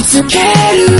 見つける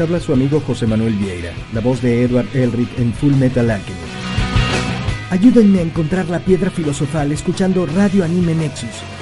habla su amigo José Manuel Vieira, la voz de Edward Elric en Full Metal Alchemy. Ayúdenme a encontrar la piedra filosofal escuchando Radio Anime Nexus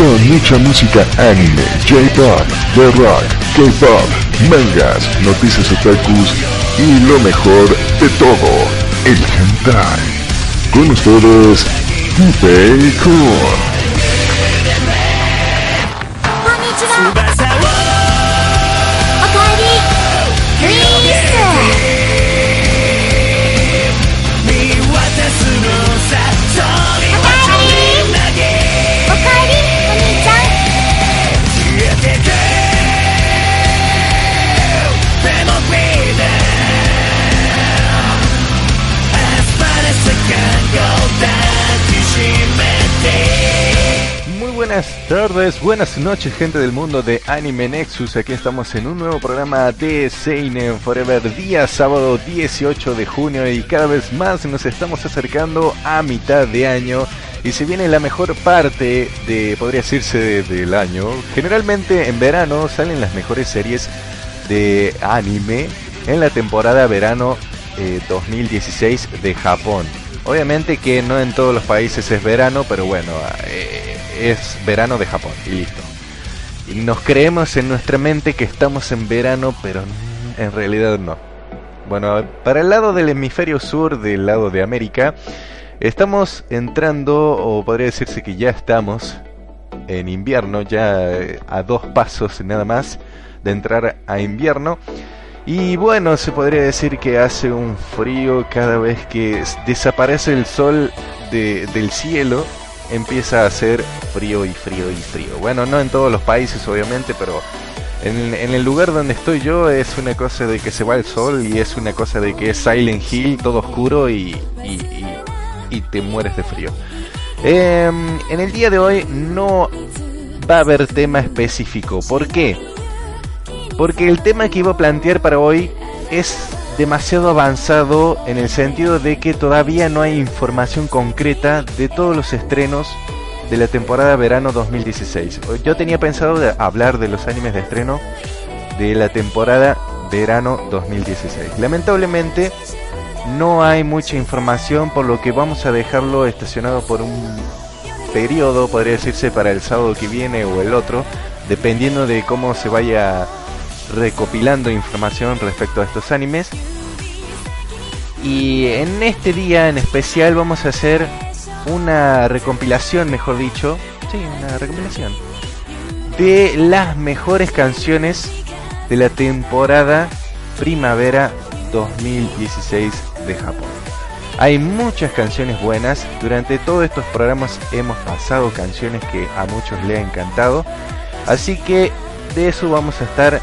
Con mucha música anime, J-pop, The Rock, K-pop, mangas, noticias otakus y lo mejor de todo, el hentai. Con ustedes, Pipei Kun. Buenas noches gente del mundo de Anime Nexus, aquí estamos en un nuevo programa de Seinen Forever, día sábado 18 de junio y cada vez más nos estamos acercando a mitad de año y se viene la mejor parte de, podría decirse, de- del año. Generalmente en verano salen las mejores series de anime en la temporada verano eh, 2016 de Japón. Obviamente que no en todos los países es verano, pero bueno, eh, es verano de Japón y listo. Y nos creemos en nuestra mente que estamos en verano, pero en realidad no. Bueno, para el lado del hemisferio sur, del lado de América, estamos entrando, o podría decirse que ya estamos en invierno, ya eh, a dos pasos nada más de entrar a invierno. Y bueno, se podría decir que hace un frío cada vez que desaparece el sol de- del cielo, empieza a hacer frío y frío y frío. Bueno, no en todos los países obviamente, pero en, el lugar donde estoy yo es una cosa de que se va el sol y es una cosa de que es Silent Hill, todo oscuro y, y- y- y te mueres de frío. Em, en el día de hoy no va a haber tema específico. ¿Por qué? Porque el tema que iba a plantear para hoy es demasiado avanzado en el sentido de que todavía no hay información concreta de todos los estrenos de la temporada verano 2016. Yo tenía pensado hablar de los animes de estreno de la temporada verano 2016. Lamentablemente no hay mucha información por lo que vamos a dejarlo estacionado por un periodo, podría decirse, para el sábado que viene o el otro, dependiendo de cómo se vaya recopilando información respecto a estos animes. Y en este día en especial vamos a hacer una recompilación, mejor dicho, sí, una de las mejores canciones de la temporada primavera 2016 de Japón. Hay muchas canciones buenas. Durante todos estos programas hemos pasado canciones que a muchos les ha encantado. Así que de eso vamos a estar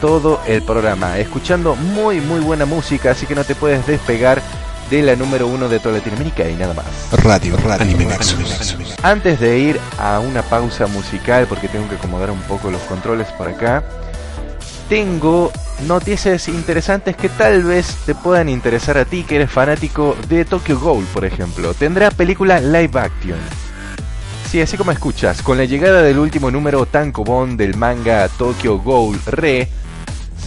todo el programa. Escuchando muy muy buena música. Así que no te puedes despegar de la número uno de toda Latinoamérica y nada más. Radio, Radio, Anime Nexus. Antes de ir a una pausa musical, porque tengo que acomodar un poco los controles por acá, tengo noticias interesantes que tal vez te puedan interesar a ti que eres fanático de Tokyo Ghoul, por ejemplo. Tendrá película live action. Sí, así como escuchas, con la llegada del último número tankobon del manga Tokyo Ghoul Re,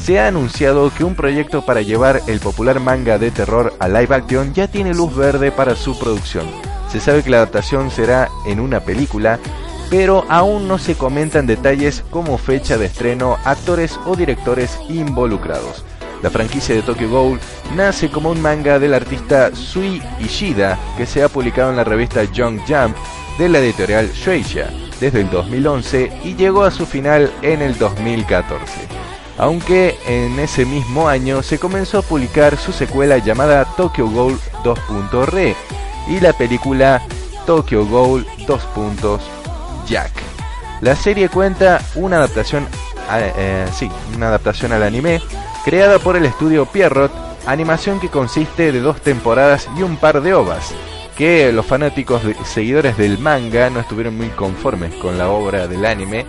se ha anunciado que un proyecto para llevar el popular manga de terror a live action ya tiene luz verde para su producción. Se sabe que la adaptación será en una película, pero aún no se comentan detalles como fecha de estreno, actores o directores involucrados. La franquicia de Tokyo Ghoul nace como un manga del artista Sui Ishida, que se ha publicado en la revista Young Jump de la editorial Shueisha desde el 2011 y llegó a su final en el 2014 aunque en ese mismo año se comenzó a publicar su secuela llamada Tokyo Ghoul 2.re y la película Tokyo Ghoul 2. Jack. La serie cuenta una adaptación, eh, sí, una adaptación al anime creada por el estudio Pierrot, animación que consiste de dos temporadas y un par de ovas, que los fanáticos seguidores del manga no estuvieron muy conformes con la obra del anime,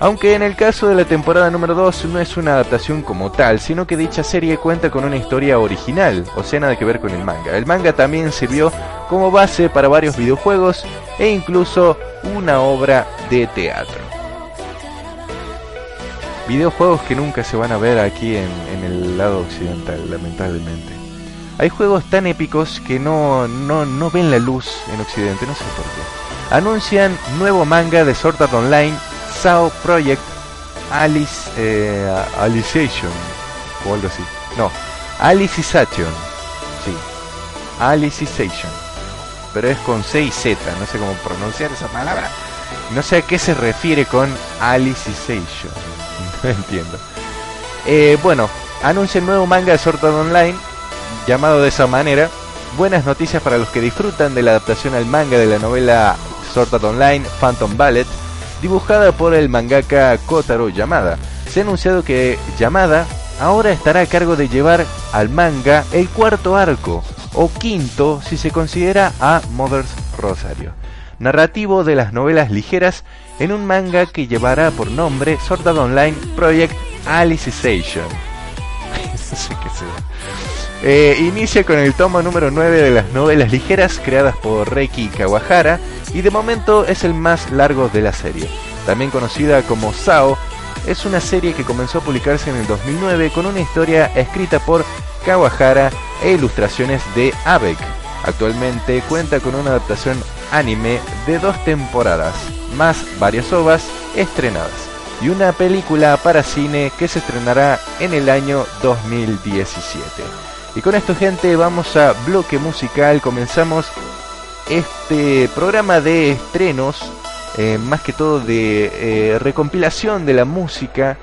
aunque en el caso de la temporada número 2 no es una adaptación como tal, sino que dicha serie cuenta con una historia original, o sea, nada que ver con el manga. El manga también sirvió como base para varios videojuegos e incluso una obra de teatro. Videojuegos que nunca se van a ver aquí en, en el lado occidental, lamentablemente. Hay juegos tan épicos que no, no, no ven la luz en Occidente, no sé por qué. Anuncian nuevo manga de Sword Art Online, SAO Project Alice, eh, Alicization, o algo así. No, Alicization, sí. Alicization. Pero es con C y Z, no sé cómo pronunciar esa palabra. No sé a qué se refiere con Alicization. No entiendo. Eh, bueno, anuncia el nuevo manga de Sword Art Online, llamado de esa manera. Buenas noticias para los que disfrutan de la adaptación al manga de la novela Sword Art Online Phantom Ballet, dibujada por el mangaka Kotaro Yamada. Se ha anunciado que Yamada ahora estará a cargo de llevar al manga el cuarto arco, o quinto si se considera a Mother's Rosario, narrativo de las novelas ligeras en un manga que llevará por nombre Sword Art Online Project Alicization. Eh, inicia con el tomo número 9 de las novelas ligeras creadas por Reiki Kawahara y de momento es el más largo de la serie. También conocida como Sao, es una serie que comenzó a publicarse en el 2009 con una historia escrita por Kawahara e ilustraciones de Abek. Actualmente cuenta con una adaptación anime de dos temporadas, más varias ovas estrenadas, y una película para cine que se estrenará en el año 2017. Y con esto gente vamos a bloque musical, comenzamos este programa de estrenos, eh, más que todo de eh, recompilación de la música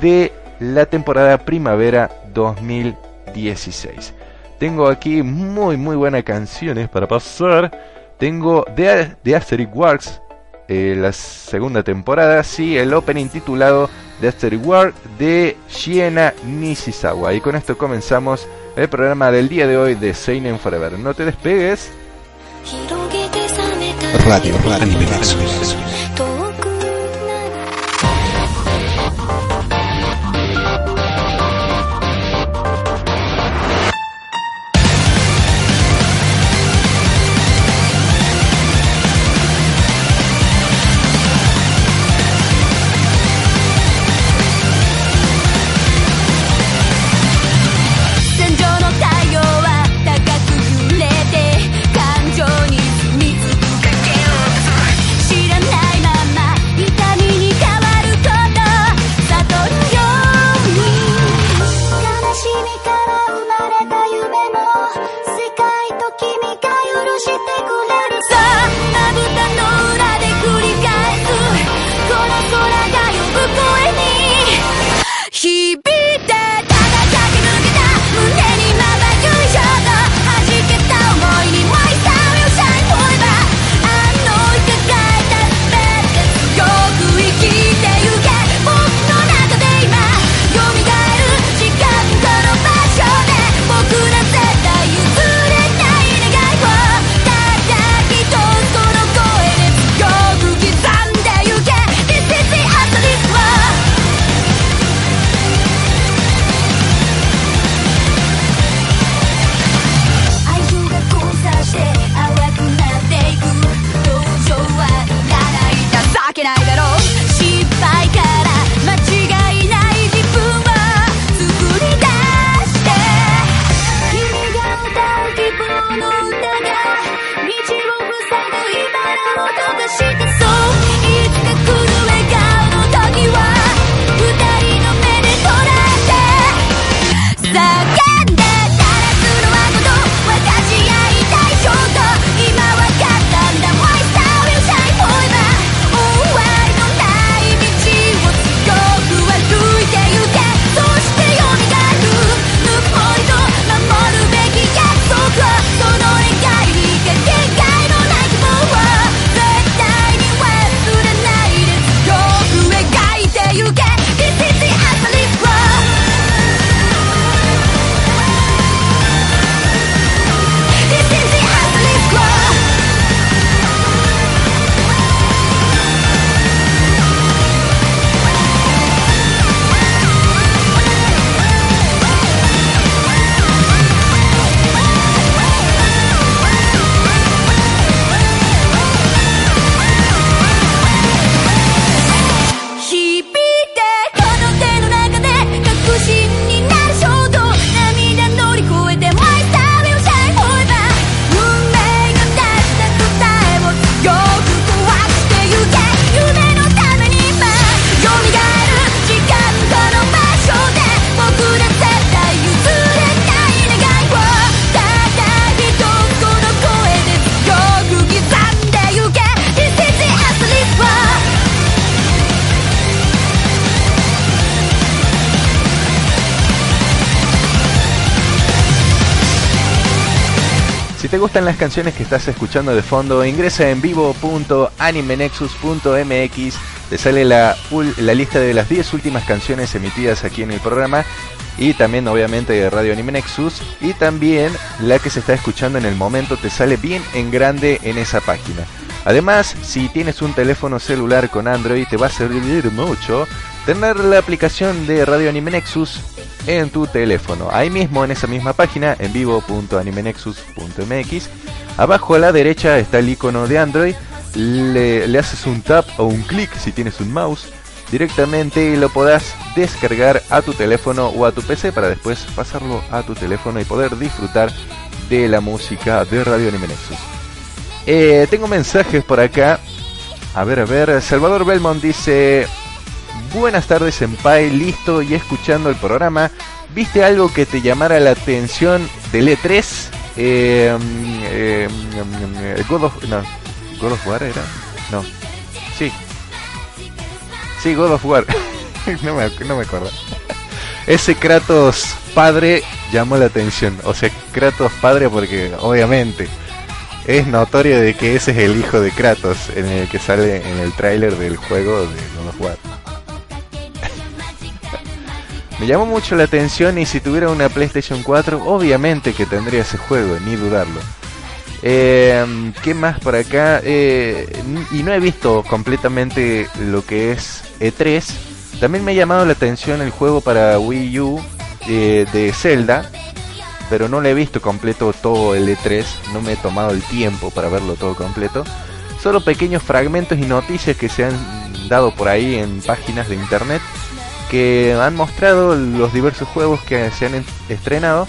de la temporada primavera 2016. Tengo aquí muy muy buenas canciones para pasar. Tengo de Asterix Wars, eh, la segunda temporada, sí, el opening titulado de Asterix Wars de Shiena Nishizawa. Y con esto comenzamos el programa del día de hoy de Seinen Forever. No te despegues. Radio, radio, canciones que estás escuchando de fondo, ingresa en vivo.animenexus.mx, te sale la, la lista de las 10 últimas canciones emitidas aquí en el programa y también obviamente de Radio Anime Nexus y también la que se está escuchando en el momento te sale bien en grande en esa página. Además, si tienes un teléfono celular con Android te va a servir mucho tener la aplicación de Radio Anime Nexus en tu teléfono. Ahí mismo en esa misma página, en vivo.animenexus.mx, abajo a la derecha está el icono de Android, le, le haces un tap o un clic si tienes un mouse directamente y lo podás descargar a tu teléfono o a tu PC para después pasarlo a tu teléfono y poder disfrutar de la música de Radio Anime Nexus. Eh, tengo mensajes por acá. A ver, a ver. Salvador Belmont dice: Buenas tardes, Senpai. Listo y escuchando el programa. ¿Viste algo que te llamara la atención del E3? Eh, eh, God of, no, God of War era. No. Sí, Sí, God of War. no, me, no me acuerdo. Ese Kratos padre llamó la atención. O sea, Kratos padre porque obviamente es notorio de que ese es el hijo de Kratos en el que sale en el tráiler del juego de God of War. Me llamó mucho la atención y si tuviera una PlayStation 4, obviamente que tendría ese juego, ni dudarlo. Eh, ¿Qué más por acá? Eh, y no he visto completamente lo que es E3. También me ha llamado la atención el juego para Wii U eh, de Zelda, pero no lo he visto completo todo el E3. No me he tomado el tiempo para verlo todo completo. Solo pequeños fragmentos y noticias que se han dado por ahí en páginas de internet que han mostrado los diversos juegos que se han estrenado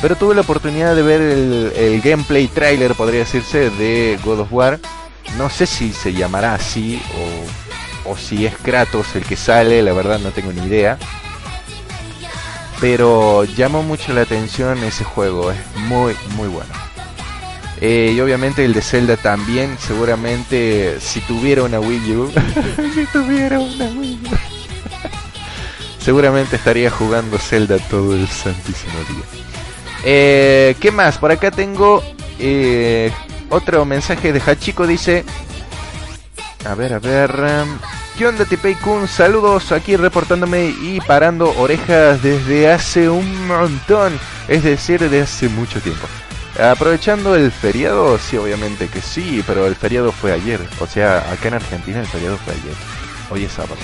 pero tuve la oportunidad de ver el, gameplay trailer, podría decirse, de God of War. No sé si se llamará así o, si es Kratos el que sale, la verdad no tengo ni idea. Pero llamó mucho la atención ese juego, es muy, muy bueno. Eh, y obviamente el de Zelda también, seguramente si tuviera una Wii U, si tuviera una Wii U, seguramente estaría jugando Zelda todo el santísimo día. Eh, ¿Qué más? Por acá tengo eh, otro mensaje de Hachiko. Dice: A ver, a ver. Um, ¿Qué onda, Tipei Kun? Saludos aquí reportándome y parando orejas desde hace un montón. Es decir, desde hace mucho tiempo. Aprovechando el feriado, sí, obviamente que sí, pero el feriado fue ayer. O sea, acá en Argentina el feriado fue ayer. Hoy es sábado.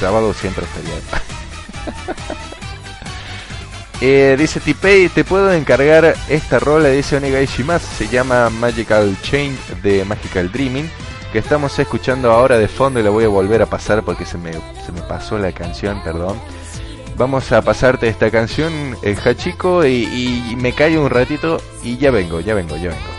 Sábado siempre feriado. Eh, dice Tipei, te puedo encargar esta rola, dice Onegai se llama Magical Chain de Magical Dreaming, que estamos escuchando ahora de fondo y la voy a volver a pasar porque se me, se me pasó la canción, perdón. Vamos a pasarte esta canción, el eh, Hachiko, y, y me callo un ratito y ya vengo, ya vengo, ya vengo.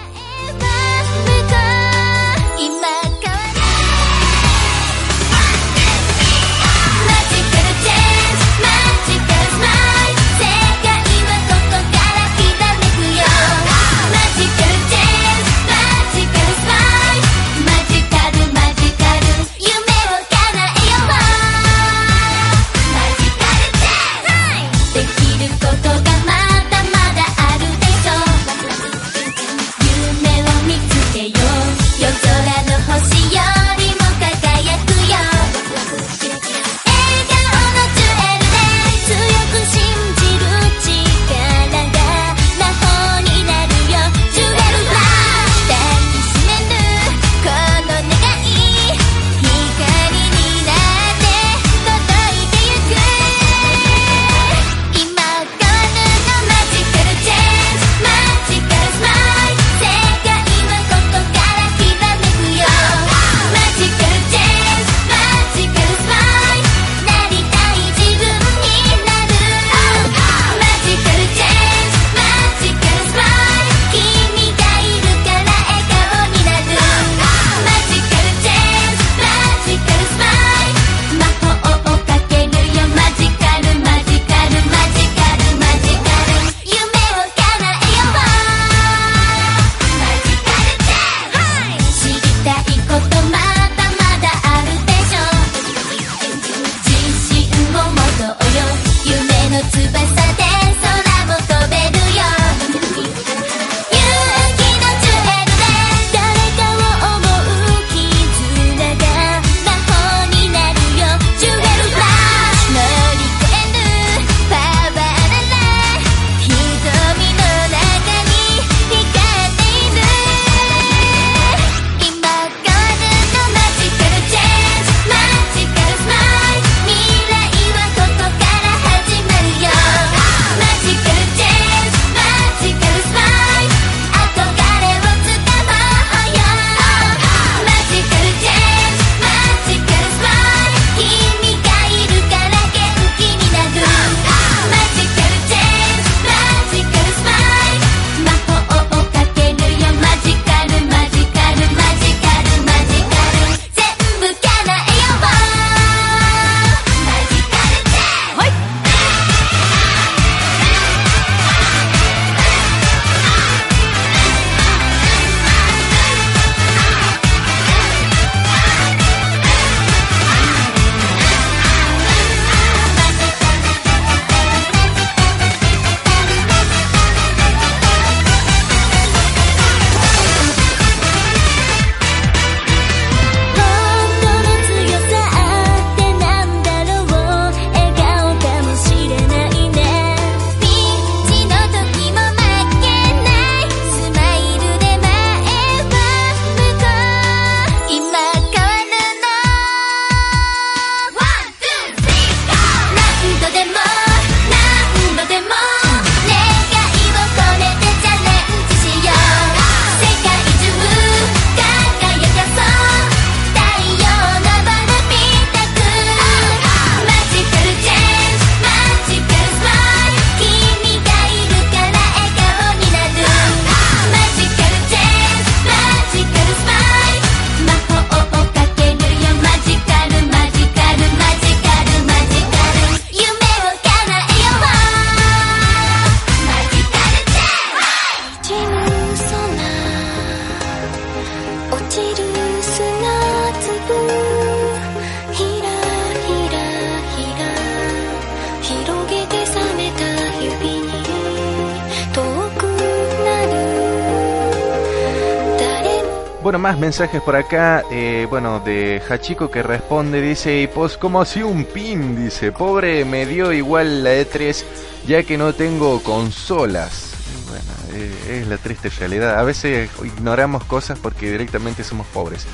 Más mensajes por acá. Eh, bueno, de Hachiko que responde, dice, y pues como así un pin, dice, pobre me dio igual la E3 ya que no tengo consolas. Bueno, eh, es la triste realidad. A veces ignoramos cosas porque directamente somos pobres.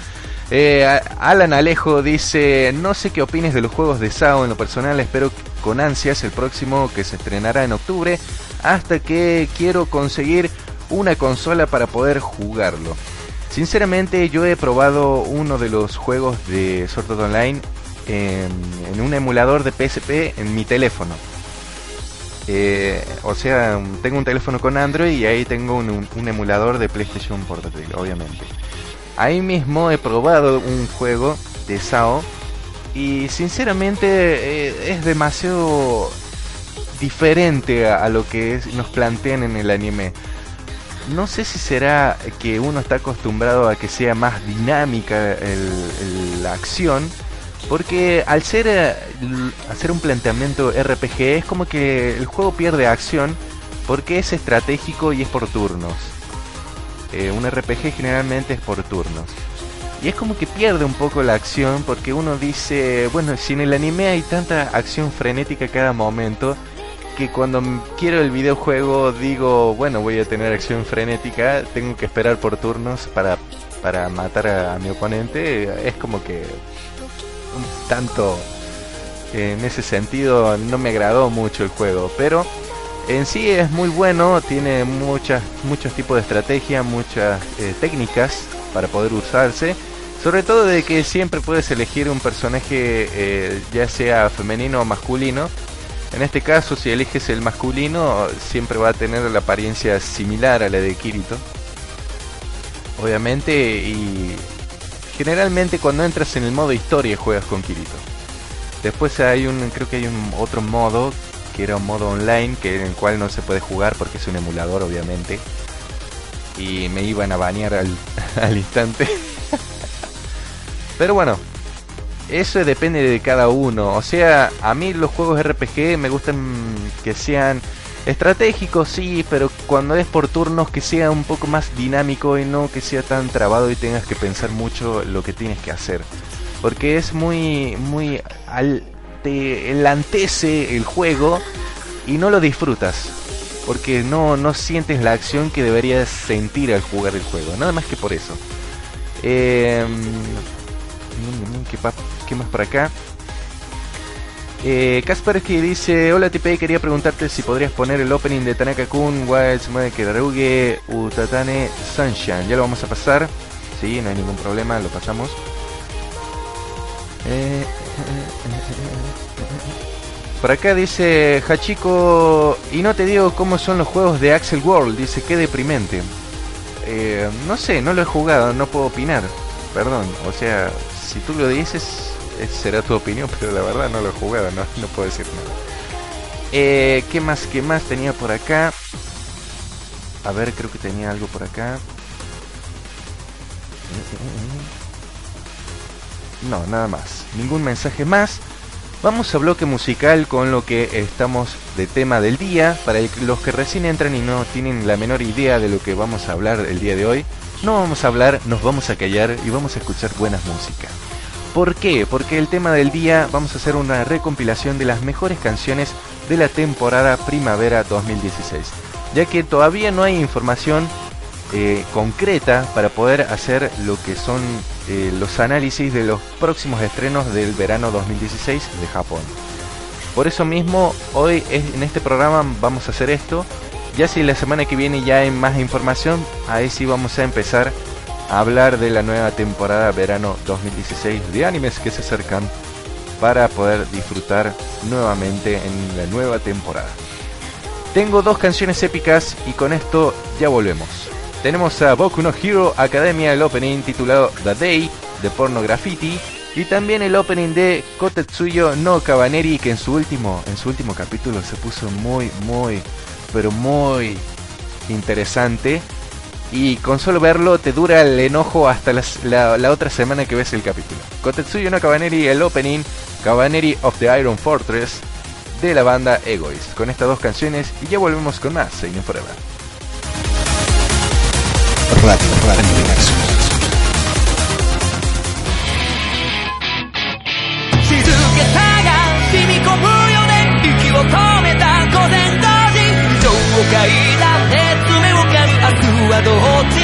Eh, Alan Alejo dice, no sé qué opines de los juegos de SAO en lo personal, espero con ansias el próximo que se estrenará en octubre, hasta que quiero conseguir una consola para poder jugarlo. Sinceramente yo he probado uno de los juegos de Sword Art Online en, un emulador de PSP en mi teléfono. Eh, o sea, tengo un teléfono con Android y ahí tengo un, emulador de PlayStation Portátil, obviamente. Ahí mismo he probado un juego de SAO y sinceramente eh, es demasiado diferente a, lo que nos plantean en el anime. No sé si será que uno está acostumbrado a que sea más dinámica la acción, porque al ser eh, hacer un planteamiento RPG es como que el juego pierde acción porque es estratégico y es por turnos. Eh, un RPG generalmente es por turnos. Y es como que pierde un poco la acción porque uno dice, bueno, si en el anime hay tanta acción frenética cada momento, que cuando quiero el videojuego digo, bueno, voy a tener acción frenética, tengo que esperar por turnos para, para matar a, mi oponente, es como que un tanto en ese sentido no me agradó mucho el juego, pero en sí es muy bueno, tiene muchas, muchos tipos de estrategia, muchas eh, técnicas para poder usarse. Sobre todo de que siempre puedes elegir un personaje eh, ya sea femenino o masculino. En este caso, si eliges el masculino, siempre va a tener la apariencia similar a la de Kirito. Obviamente, y generalmente cuando entras en el modo historia juegas con Kirito. Después hay un, creo que hay un otro modo que era un modo online que en el cual no se puede jugar porque es un emulador obviamente y me iban a banear al, al instante pero bueno eso depende de cada uno o sea a mí los juegos RPG me gustan que sean estratégicos sí pero cuando es por turnos que sea un poco más dinámico y no que sea tan trabado y tengas que pensar mucho lo que tienes que hacer porque es muy muy al, te enlantece el juego y no lo disfrutas. Porque no, no sientes la acción que deberías sentir al jugar el juego. Nada más que por eso. Eh, ¿qué, más por acá? Eh, que dice: Hola TP, quería preguntarte si podrías poner el opening de Tanaka Kun, Wild Kedaruge, Utatane Sunshine. Ya lo vamos a pasar. Sí, no hay ningún problema, lo pasamos. Eh, por acá dice Hachiko, y no te digo cómo son los juegos de Axel World, dice que deprimente. Eh, no sé, no lo he jugado, no puedo opinar. Perdón, o sea, si tú lo dices, será tu opinión, pero la verdad no lo he jugado, no, no puedo decir nada. Eh, ¿Qué más? ¿Qué más tenía por acá? A ver, creo que tenía algo por acá. No, nada más. Ningún mensaje más. Vamos a bloque musical con lo que estamos de tema del día. Para los que recién entran y no tienen la menor idea de lo que vamos a hablar el día de hoy, no vamos a hablar, nos vamos a callar y vamos a escuchar buenas música. ¿Por qué? Porque el tema del día vamos a hacer una recompilación de las mejores canciones de la temporada primavera 2016. Ya que todavía no hay información eh, concreta para poder hacer lo que son eh, los análisis de los próximos estrenos del verano 2016 de Japón. Por eso mismo, hoy en este programa vamos a hacer esto. Ya si la semana que viene ya hay más información, ahí sí vamos a empezar a hablar de la nueva temporada verano 2016 de animes que se acercan para poder disfrutar nuevamente en la nueva temporada. Tengo dos canciones épicas y con esto ya volvemos. Tenemos a Boku no Hero Academia, el opening titulado The Day de Porno Graffiti. Y también el opening de Kotetsuyo no Cabaneri, que en su último, en su último capítulo se puso muy, muy, pero muy interesante. Y con solo verlo te dura el enojo hasta la, otra semana que ves el capítulo. Kotetsuyo no Cabaneri, el opening, Cabaneri of the Iron Fortress, de la banda Egoist. Con estas dos canciones y ya volvemos con más Seinen Forever.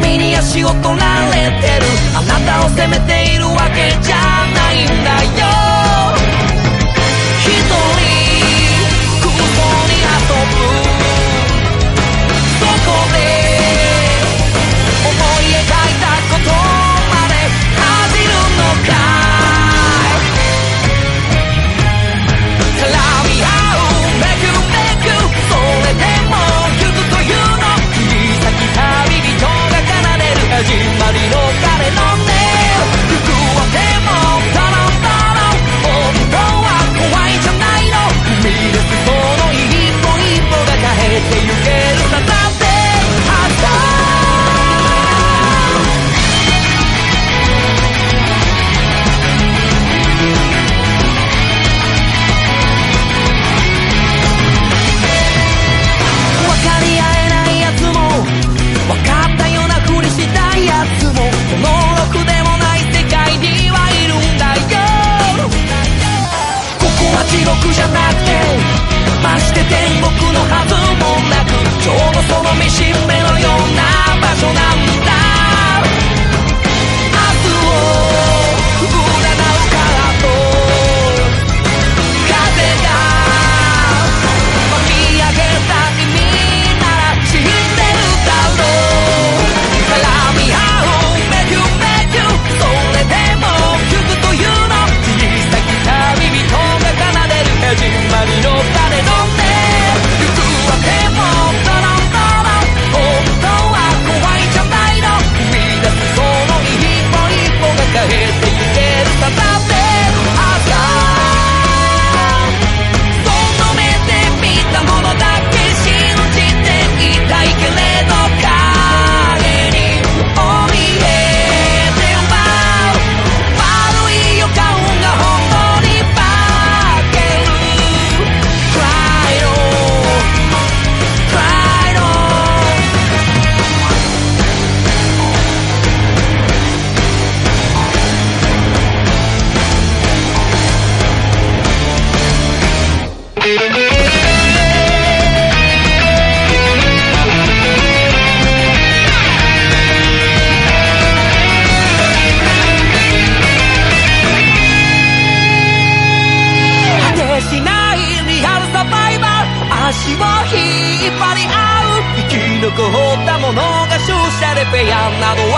みに足を取られてる。あなたを責めているわけじゃないんだよ。一人空想に遊ぶ。毒じゃなくてまして天国のはずもなくちょうどその見しめ head. 飞扬那朵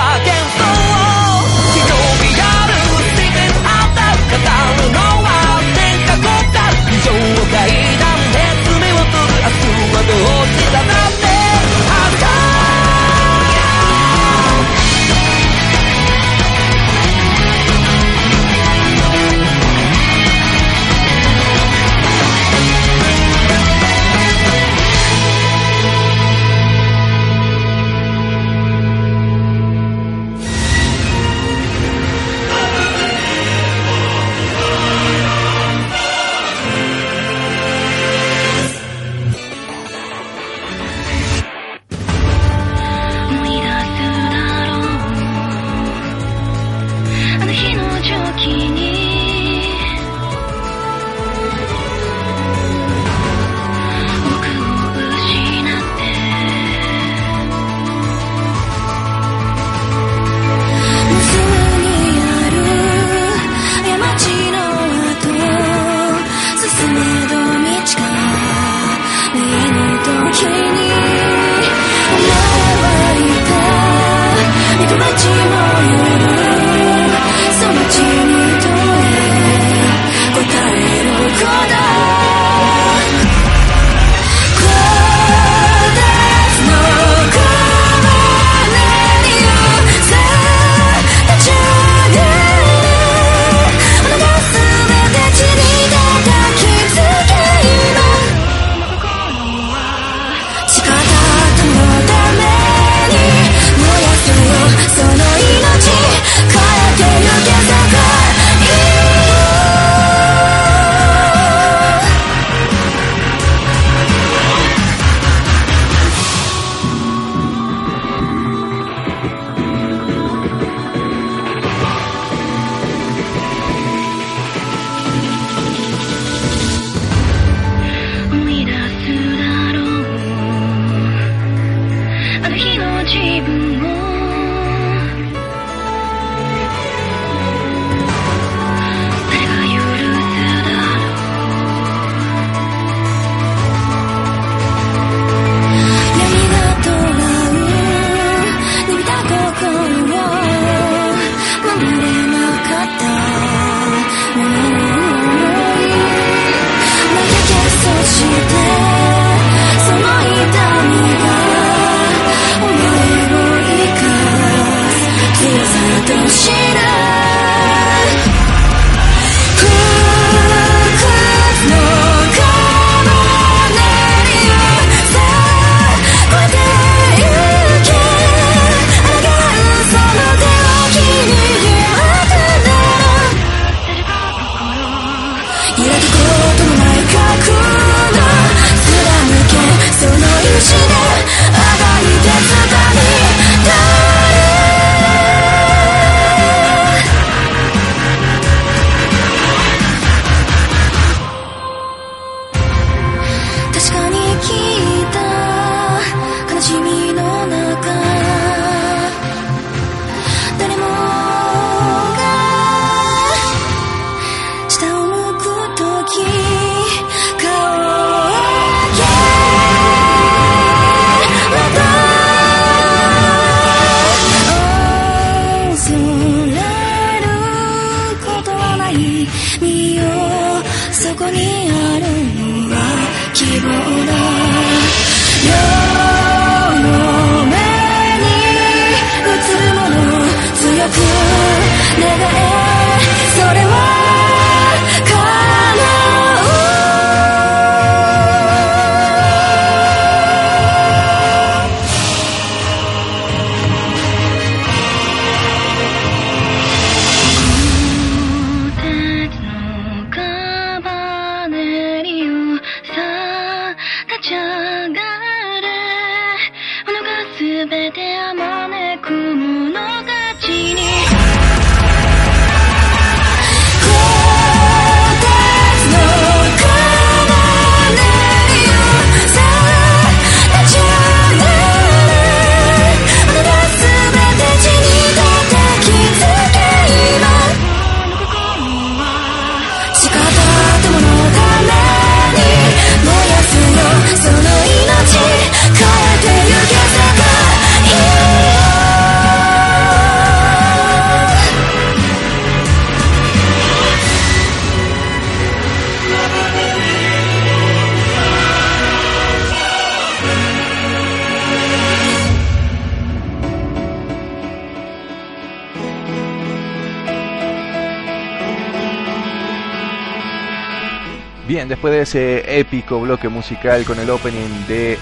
después de ese épico bloque musical con el opening de eh,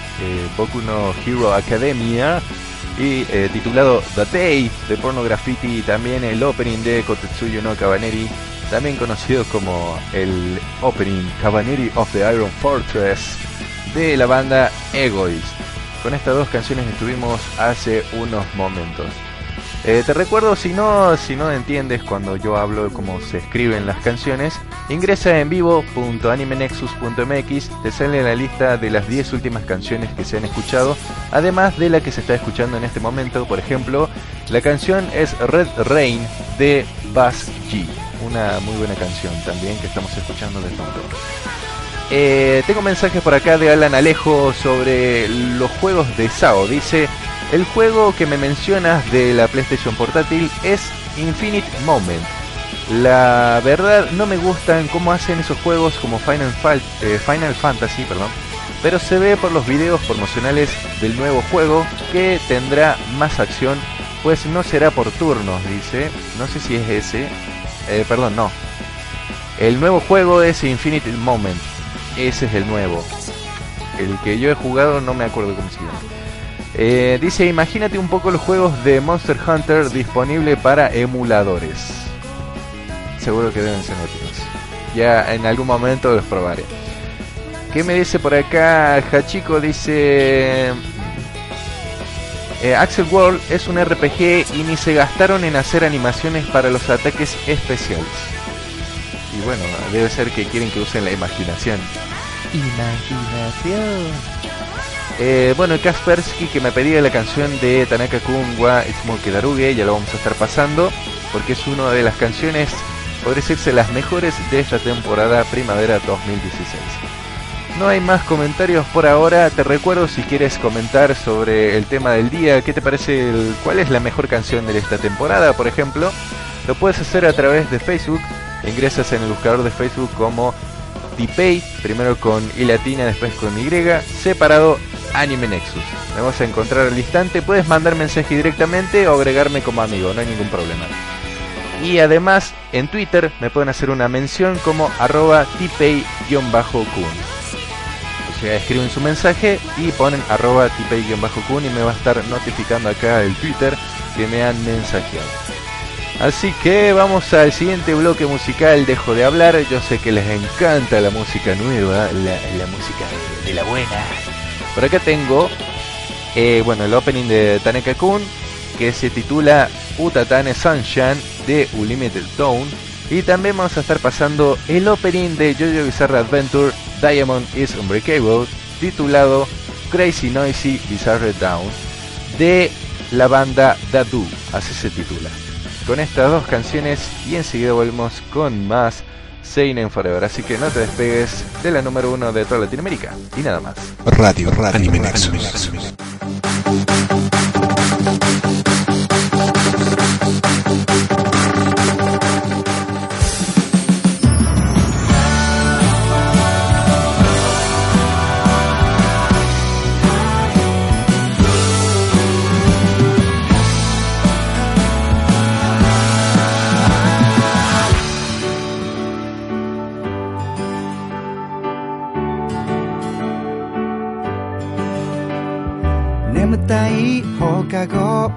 Boku no Hero Academia y eh, titulado The Day de Porno Graffiti también el opening de Kotetsuyo no Cabaneri, también conocido como el opening Cabaneri of the Iron Fortress de la banda Egoist. Con estas dos canciones estuvimos hace unos momentos. Eh, te recuerdo, si no, si no entiendes cuando yo hablo cómo se escriben las canciones, ingresa en vivo.animenexus.mx, te sale la lista de las 10 últimas canciones que se han escuchado, además de la que se está escuchando en este momento. Por ejemplo, la canción es Red Rain de Bass G, una muy buena canción también que estamos escuchando de fondo. Eh, tengo mensajes por acá de Alan Alejo sobre los juegos de SAO. Dice, el juego que me mencionas de la PlayStation Portátil es Infinite Moment. La verdad no me gustan cómo hacen esos juegos como eh, Final Fantasy, perdón, pero se ve por los videos promocionales del nuevo juego que tendrá más acción, pues no será por turnos, dice. No sé si es ese. Eh, perdón, no. El nuevo juego es Infinite Moment. Ese es el nuevo. El que yo he jugado no me acuerdo cómo se llama. Eh, dice, imagínate un poco los juegos de Monster Hunter disponible para emuladores. Seguro que deben ser épicos. Ya en algún momento los probaré. ¿Qué me dice por acá? Hachiko dice... eh, Axel World es un RPG y ni se gastaron en hacer animaciones para los ataques especiales. Y bueno, debe ser que quieren que usen la imaginación. Imaginación. Eh, bueno, Kaspersky que me pedía la canción de Tanaka Kun wa Itsumoke Daruge, ya lo vamos a estar pasando, porque es una de las canciones, podría decirse, las mejores de esta temporada primavera 2016. No hay más comentarios por ahora. Te recuerdo si quieres comentar sobre el tema del día, qué te parece, cuál es la mejor canción de esta temporada, por ejemplo. Lo puedes hacer a través de Facebook. Ingresas en el buscador de Facebook como Tipei, primero con I latina, después con Y, separado Anime Nexus. Me vas a encontrar al instante. Puedes mandar mensaje directamente o agregarme como amigo, no hay ningún problema. Y además en Twitter me pueden hacer una mención como arroba tipei-kun. O sea, escriben su mensaje y ponen arroba tipei-kun y me va a estar notificando acá el Twitter que me han mensajeado. Así que vamos al siguiente bloque musical, dejo de hablar, yo sé que les encanta la música nueva, la, música de, de, la buena. Por acá tengo, eh, bueno, el opening de Taneka Kun, que se titula Utatane Sunshine de Unlimited Tone. Y también vamos a estar pasando el opening de JoJo Bizarre Adventure Diamond is Unbreakable, titulado Crazy Noisy Bizarre Down, de la banda Dadu, así se titula. Con estas dos canciones y enseguida volvemos con más Seinen Forever, así que no te despegues de la número uno de toda Latinoamérica y nada más. Radio, Radio Anime Nexus. Nexus. 放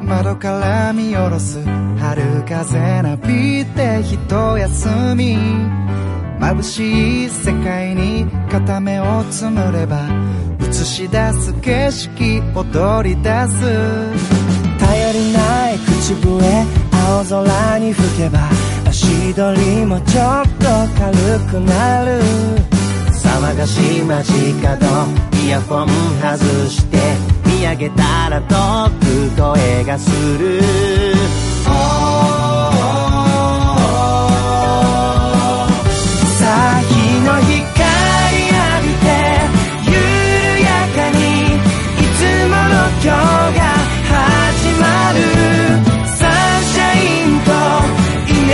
窓から見下ろす春風なびて一休み。眩しい世界に片目をつむれば映し出す景色踊り出す。頼りない口笛青空に吹けば足取りもちょっと軽くなる。騒がしい街角イヤホン外して見上げたら遠く声がする、さあ日の光浴びて緩やかにいつもの今日が始まる。サンシャインと居眠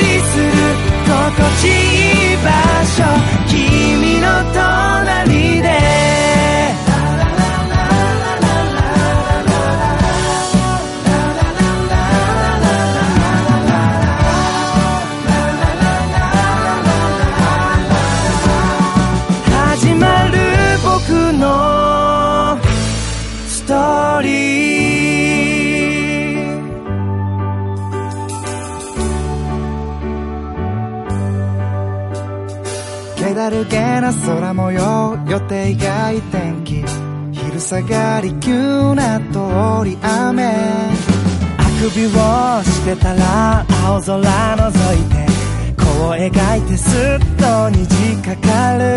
りする心地いい場所。気だるげな空模様予定外天気。昼下がり急な通り雨。あくびをしてたら青空覗いて。こう描いてすっと虹かかる。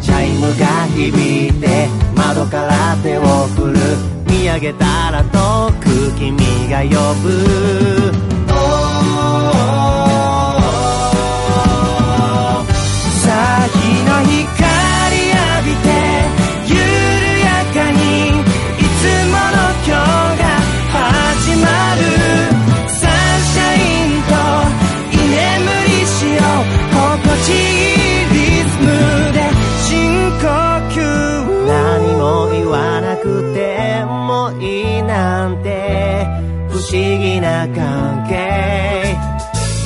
チャイムが響いて窓から手を振る。見上げたら遠く君が呼ぶ。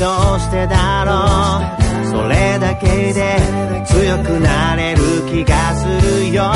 どうしてだろう。それだけで強くなれる気がするよ。さ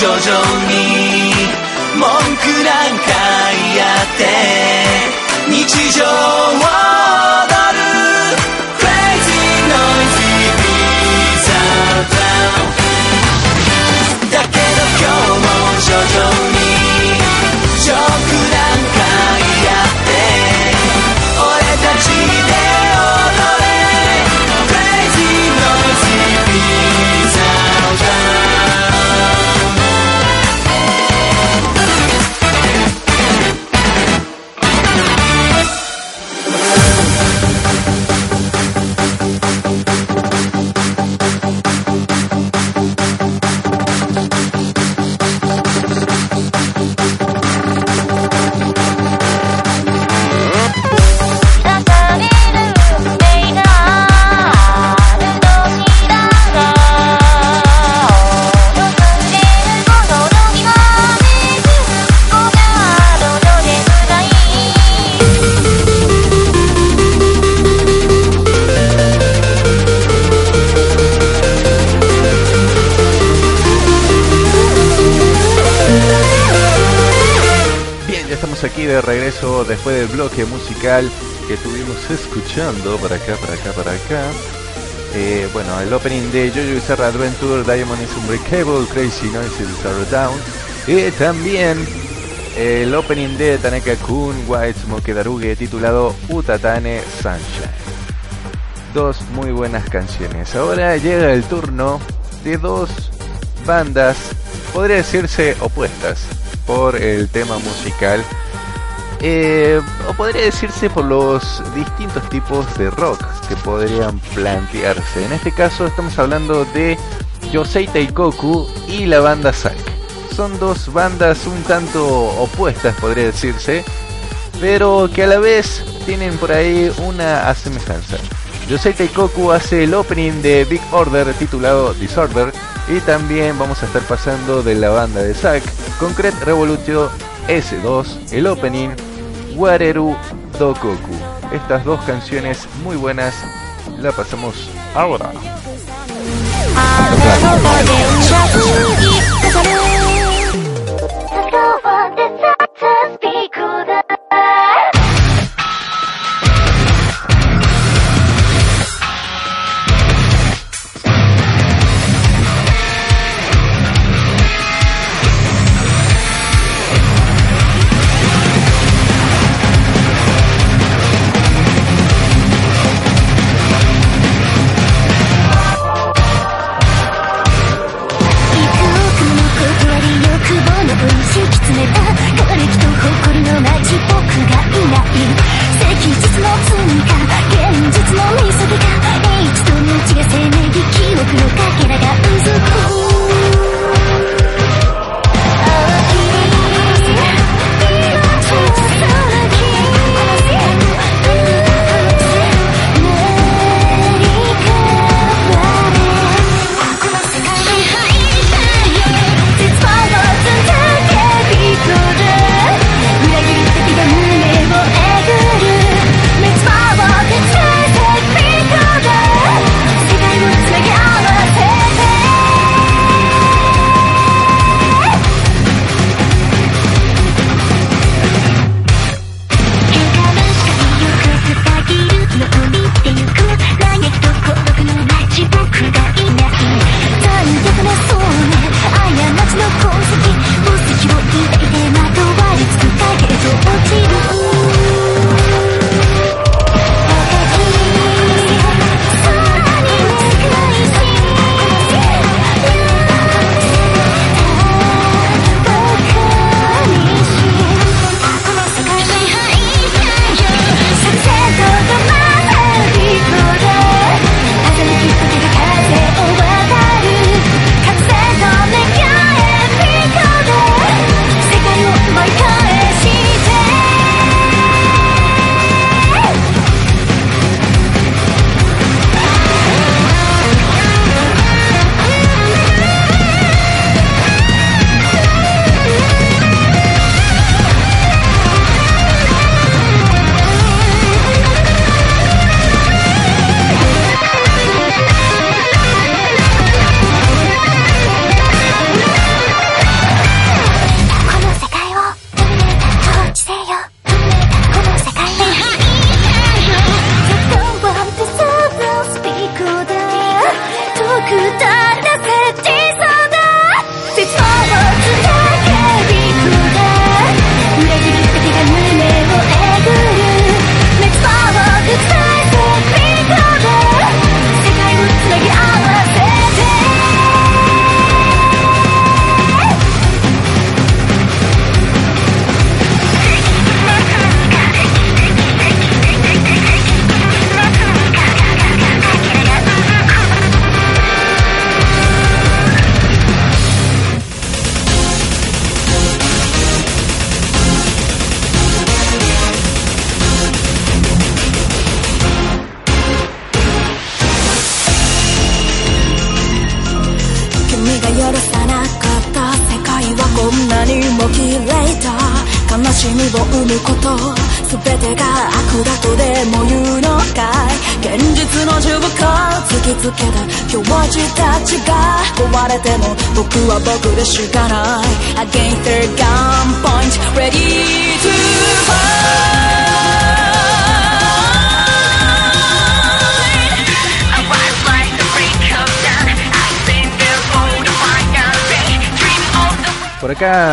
Jojo. musical que estuvimos escuchando para acá, para acá, para acá. Eh, bueno, el opening de Jojo Bizarre Adventure, Diamond is Unbreakable, Crazy Noises Are Down. Y también el opening de Taneka Kun, White Smoke Daruge, titulado Utatane Sunshine. Dos muy buenas canciones. Ahora llega el turno de dos bandas, podría decirse opuestas, por el tema musical. Eh, podría decirse por los distintos tipos de rock que podrían plantearse. En este caso estamos hablando de Yosei Taikoku y la banda Zack. Son dos bandas un tanto opuestas, podría decirse, pero que a la vez tienen por ahí una asemejanza. Yosei Taikoku hace el opening de Big Order titulado Disorder y también vamos a estar pasando de la banda de Zack, Concrete Revolution S2, el opening Wareru Dokoku. Estas dos canciones muy buenas la pasamos ahora.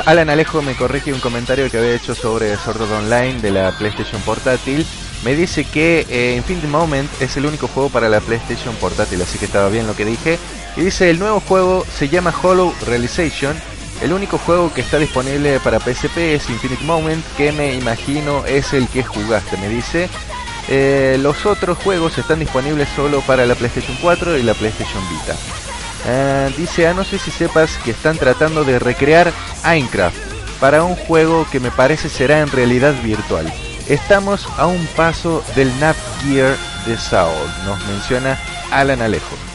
Alan Alejo me corrige un comentario que había hecho sobre Sword Online de la PlayStation Portátil. Me dice que eh, Infinity Moment es el único juego para la PlayStation Portátil, así que estaba bien lo que dije. Y dice el nuevo juego se llama Hollow Realization. El único juego que está disponible para PSP es Infinite Moment, que me imagino es el que jugaste, me dice. Eh, los otros juegos están disponibles solo para la PlayStation 4 y la PlayStation Vita. Eh, dice, ah, no sé si sepas que están tratando de recrear Minecraft para un juego que me parece será en realidad virtual. Estamos a un paso del Nap Gear de Saul, nos menciona Alan Alejo.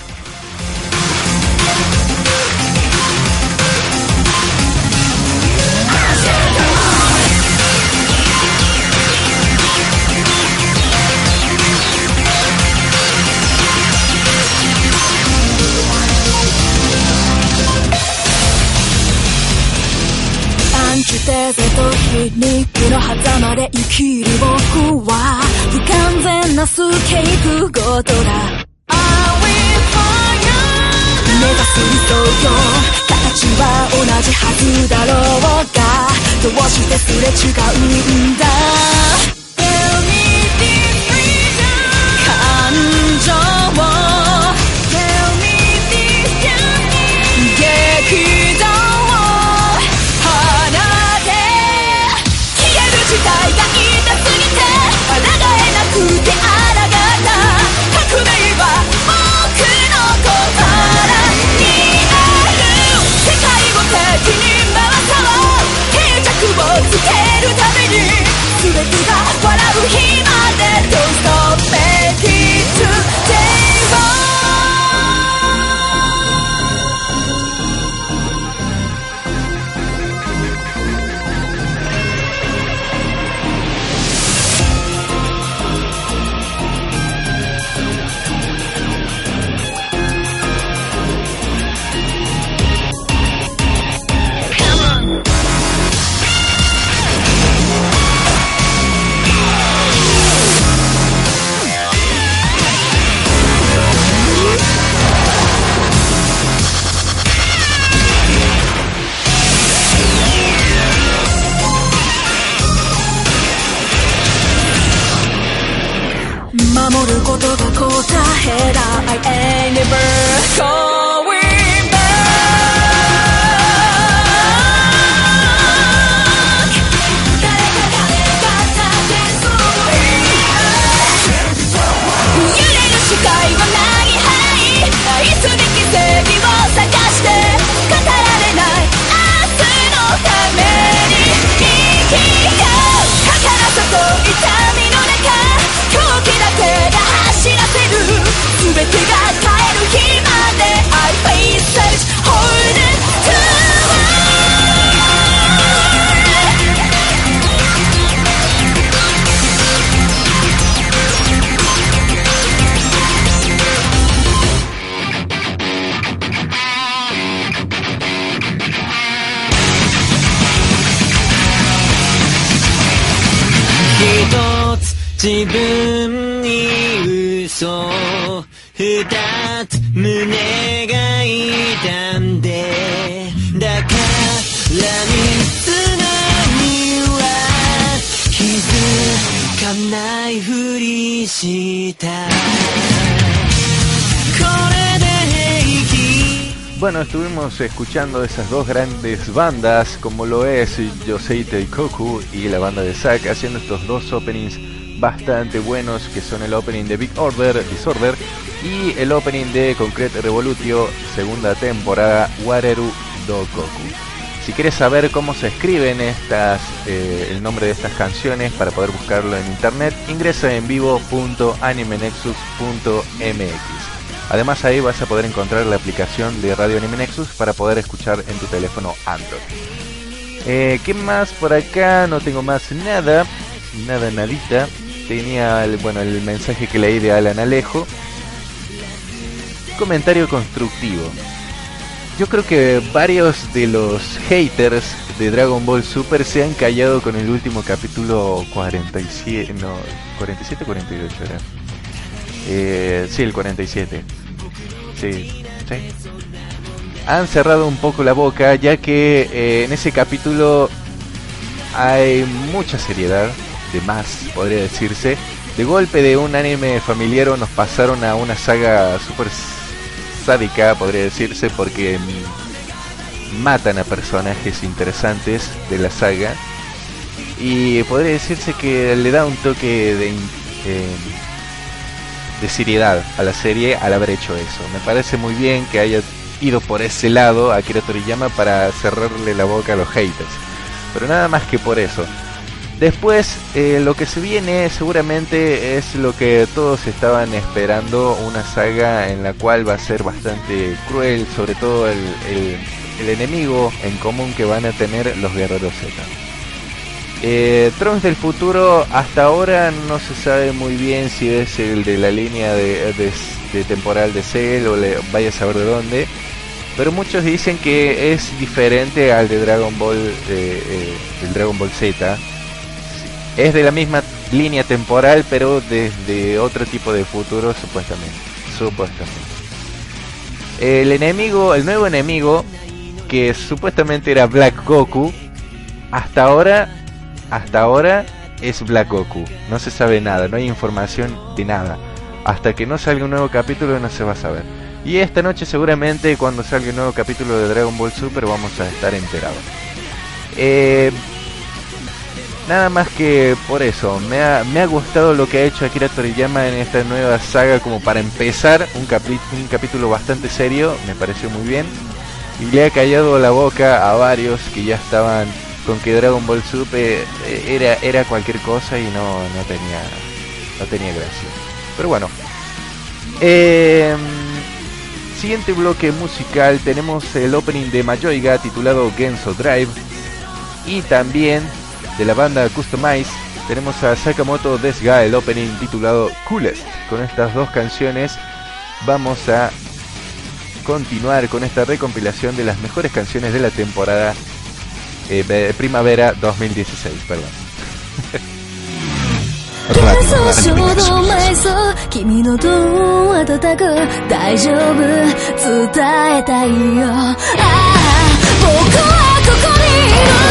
生きる僕は不完全なスケープゴートだ目指す理想よ。形は同じはずだろうがどうしてすれ違うんだ I'm here. Escuchando esas dos grandes bandas, como lo es Yosei Teikoku y la banda de Zack, haciendo estos dos openings bastante buenos, que son el opening de Big Order, Disorder, y el opening de Concrete Revolutio, segunda temporada, Wareru Dokoku. Si quieres saber cómo se escriben estas, eh, el nombre de estas canciones para poder buscarlo en internet, ingresa en vivo.animenexus.mx. Además ahí vas a poder encontrar la aplicación de Radio Anime Nexus para poder escuchar en tu teléfono Android. Eh, ¿Qué más por acá? No tengo más nada. Nada, nadita. Tenía el, bueno, el mensaje que leí de Alan Alejo. Comentario constructivo. Yo creo que varios de los haters de Dragon Ball Super se han callado con el último capítulo 47, no, 47 48 era. Eh, sí, el 47. Sí, sí. Han cerrado un poco la boca ya que eh, en ese capítulo hay mucha seriedad, de más podría decirse. De golpe de un anime familiar nos pasaron a una saga super sádica, podría decirse, porque matan a personajes interesantes de la saga. Y podría decirse que le da un toque de, eh, de seriedad a la serie al haber hecho eso. Me parece muy bien que haya ido por ese lado a Akira Toriyama para cerrarle la boca a los haters. Pero nada más que por eso. Después, eh, lo que se viene seguramente es lo que todos estaban esperando, una saga en la cual va a ser bastante cruel, sobre todo el, el- el enemigo en común que van a tener los guerreros Z. Eh, del futuro hasta ahora no se sabe muy bien si es el de la línea de, de- temporal de Cell o vaya a saber de dónde. Pero muchos dicen que es diferente al de Dragon Ball, eh, eh, el Dragon Ball Z. Es de la misma línea temporal, pero desde otro tipo de futuro supuestamente. Supuestamente. El enemigo, el nuevo enemigo, que supuestamente era Black Goku, hasta ahora, hasta ahora es Black Goku. No se sabe nada, no hay información de nada. Hasta que no salga un nuevo capítulo no se va a saber. Y esta noche seguramente cuando salga un nuevo capítulo de Dragon Ball Super vamos a estar enterados. Eh, nada más que por eso, me ha, me ha gustado lo que ha hecho Akira Toriyama en esta nueva saga como para empezar un, un capítulo bastante serio, me pareció muy bien. Y le ha callado la boca a varios que ya estaban con que Dragon Ball Super eh, era, era cualquier cosa y no, no tenía no tenía gracia. Pero bueno. Eh, siguiente bloque musical tenemos el opening de Mayoiga titulado Genso Drive y también de la banda Customize tenemos a Sakamoto Desga el opening titulado Coolest. Con estas dos canciones vamos a continuar con esta recompilación de las mejores canciones de la temporada eh, de primavera 2016, perdón. 幻想衝動埋葬君のど温かく大丈夫伝えたいよああ僕はここにいる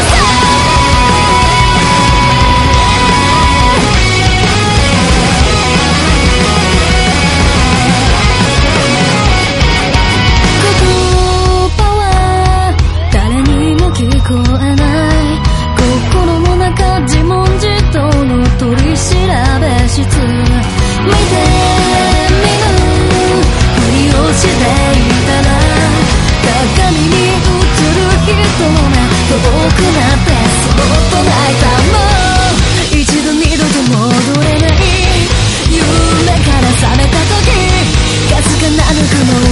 えない心の中自問自答の取り調べ室見て見ぬふりをしていたら鏡に映る人が遠くなってそっと泣いたもう一度二度と戻れない夢から覚めた時かすかなぬ雲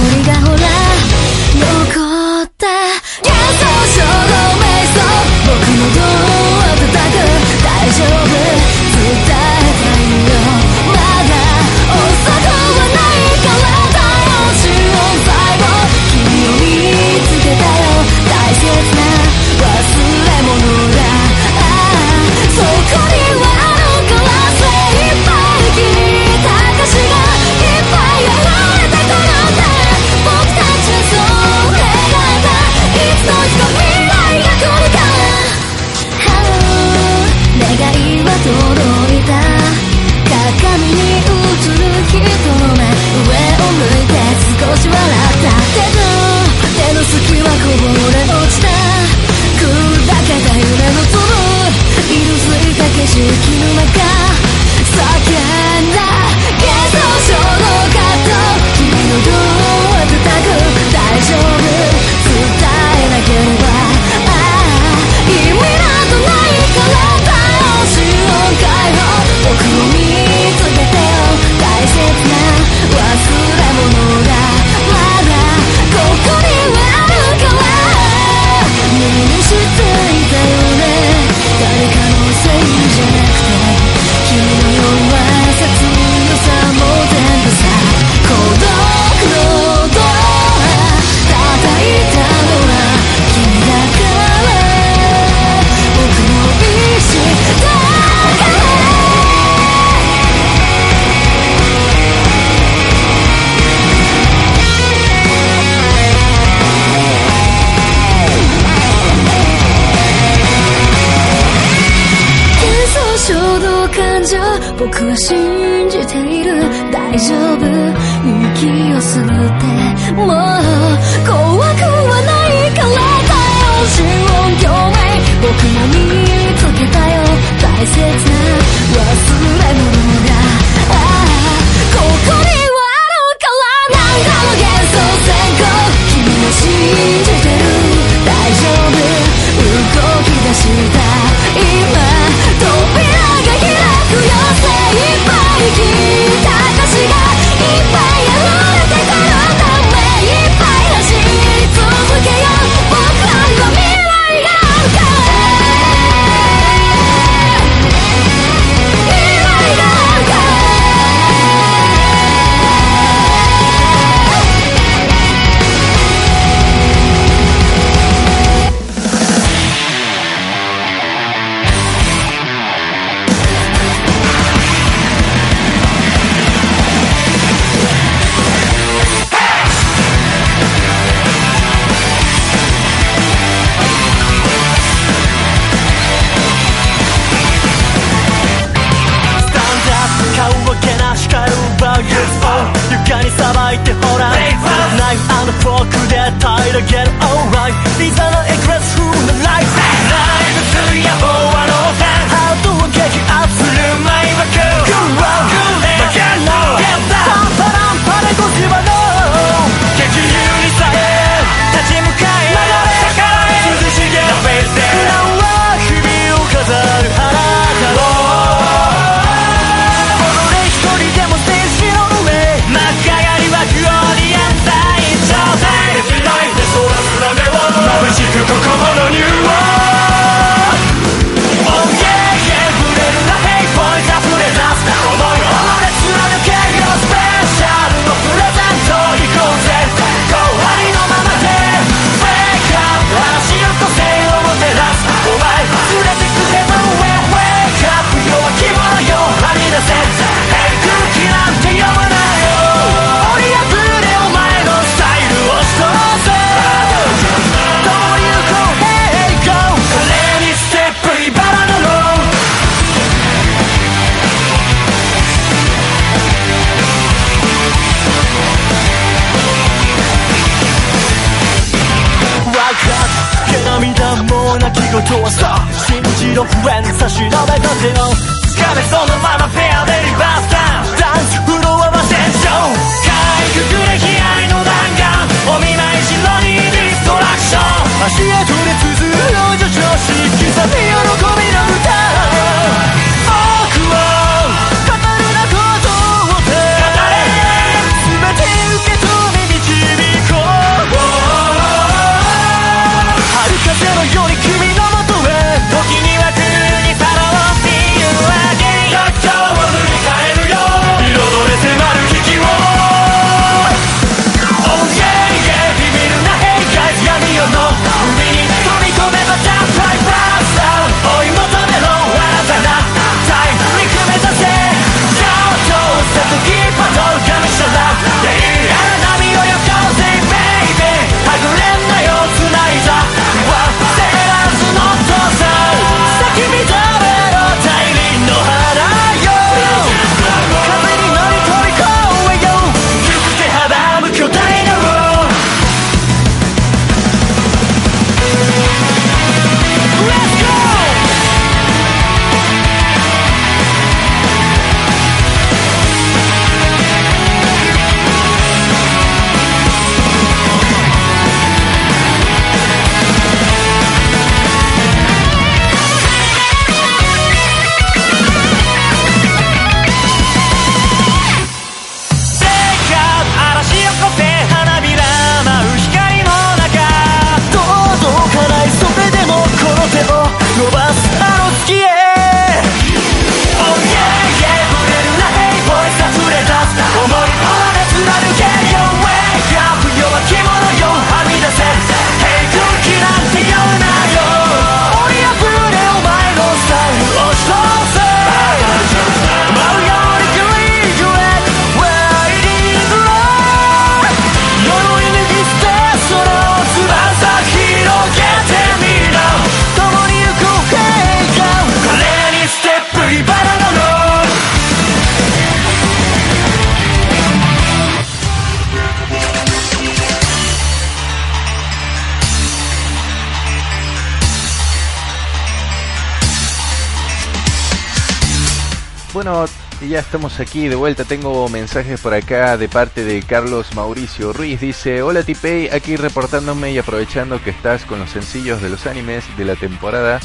estamos aquí de vuelta. Tengo mensajes por acá de parte de Carlos Mauricio Ruiz. Dice: Hola Tipei, aquí reportándome y aprovechando que estás con los sencillos de los animes de la temporada.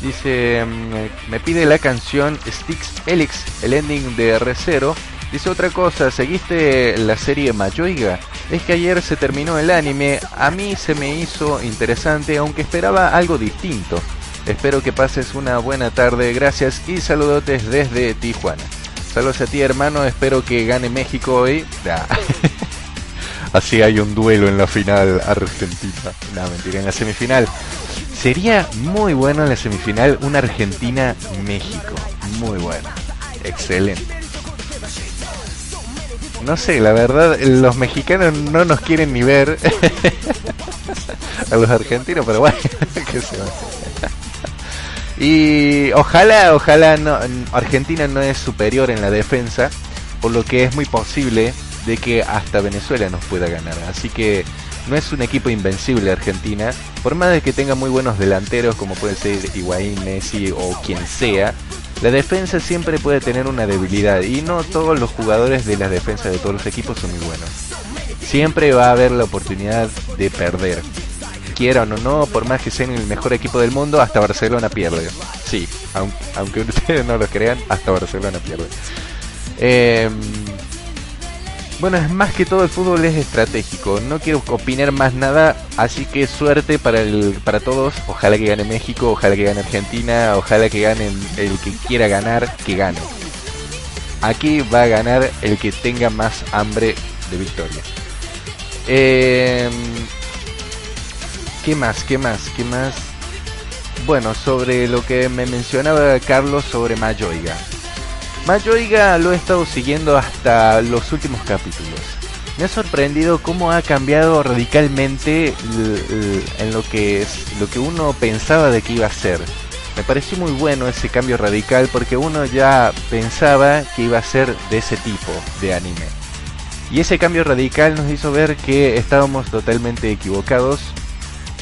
Dice: mm, Me pide la canción Sticks Elix, el ending de R0. Dice otra cosa, ¿seguiste la serie Mayoiga? Es que ayer se terminó el anime, a mí se me hizo interesante, aunque esperaba algo distinto. Espero que pases una buena tarde, gracias y saludotes desde Tijuana. Saludos a ti hermano, espero que gane México hoy. Ah. Así hay un duelo en la final Argentina. No, mentira, en la semifinal. Sería muy bueno en la semifinal una Argentina-México. Muy bueno. Excelente. No sé, la verdad, los mexicanos no nos quieren ni ver a los argentinos, pero bueno, ¿qué se va a hacer? Y ojalá, ojalá no, Argentina no es superior en la defensa, por lo que es muy posible de que hasta Venezuela nos pueda ganar. Así que no es un equipo invencible Argentina, por más de que tenga muy buenos delanteros como puede ser Higuaín, Messi o quien sea, la defensa siempre puede tener una debilidad y no todos los jugadores de la defensa de todos los equipos son muy buenos. Siempre va a haber la oportunidad de perder. Quieran o no, por más que sean el mejor equipo del mundo, hasta Barcelona pierde. Sí, aunque, aunque ustedes no lo crean, hasta Barcelona pierde. Eh, bueno, es más que todo el fútbol es estratégico. No quiero opinar más nada, así que suerte para el para todos. Ojalá que gane México, ojalá que gane Argentina, ojalá que gane el que quiera ganar, que gane. Aquí va a ganar el que tenga más hambre de victoria. Eh, ¿Qué más? ¿Qué más? ¿Qué más? Bueno, sobre lo que me mencionaba Carlos sobre Mayoiga. Mayoiga lo he estado siguiendo hasta los últimos capítulos. Me ha sorprendido cómo ha cambiado radicalmente en lo que es lo que uno pensaba de que iba a ser. Me pareció muy bueno ese cambio radical porque uno ya pensaba que iba a ser de ese tipo de anime. Y ese cambio radical nos hizo ver que estábamos totalmente equivocados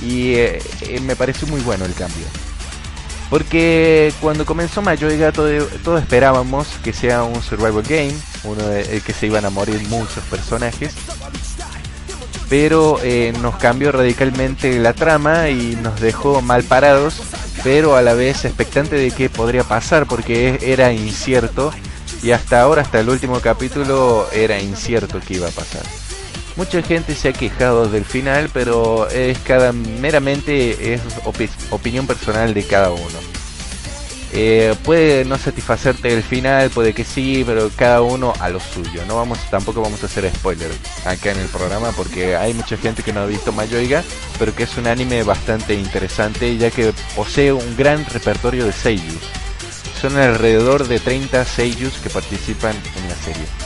y eh, eh, me pareció muy bueno el cambio. Porque cuando comenzó Mayoiga todo, todos esperábamos que sea un survival game, uno de, que se iban a morir muchos personajes. Pero eh, nos cambió radicalmente la trama y nos dejó mal parados, pero a la vez expectante de qué podría pasar porque era incierto y hasta ahora, hasta el último capítulo, era incierto qué iba a pasar. Mucha gente se ha quejado del final, pero es cada meramente es opinión personal de cada uno. Eh, puede no satisfacerte el final, puede que sí, pero cada uno a lo suyo. No vamos, tampoco vamos a hacer spoiler acá en el programa porque hay mucha gente que no ha visto Mayoiga, pero que es un anime bastante interesante ya que posee un gran repertorio de seiyus. Son alrededor de 30 seiyus que participan en la serie.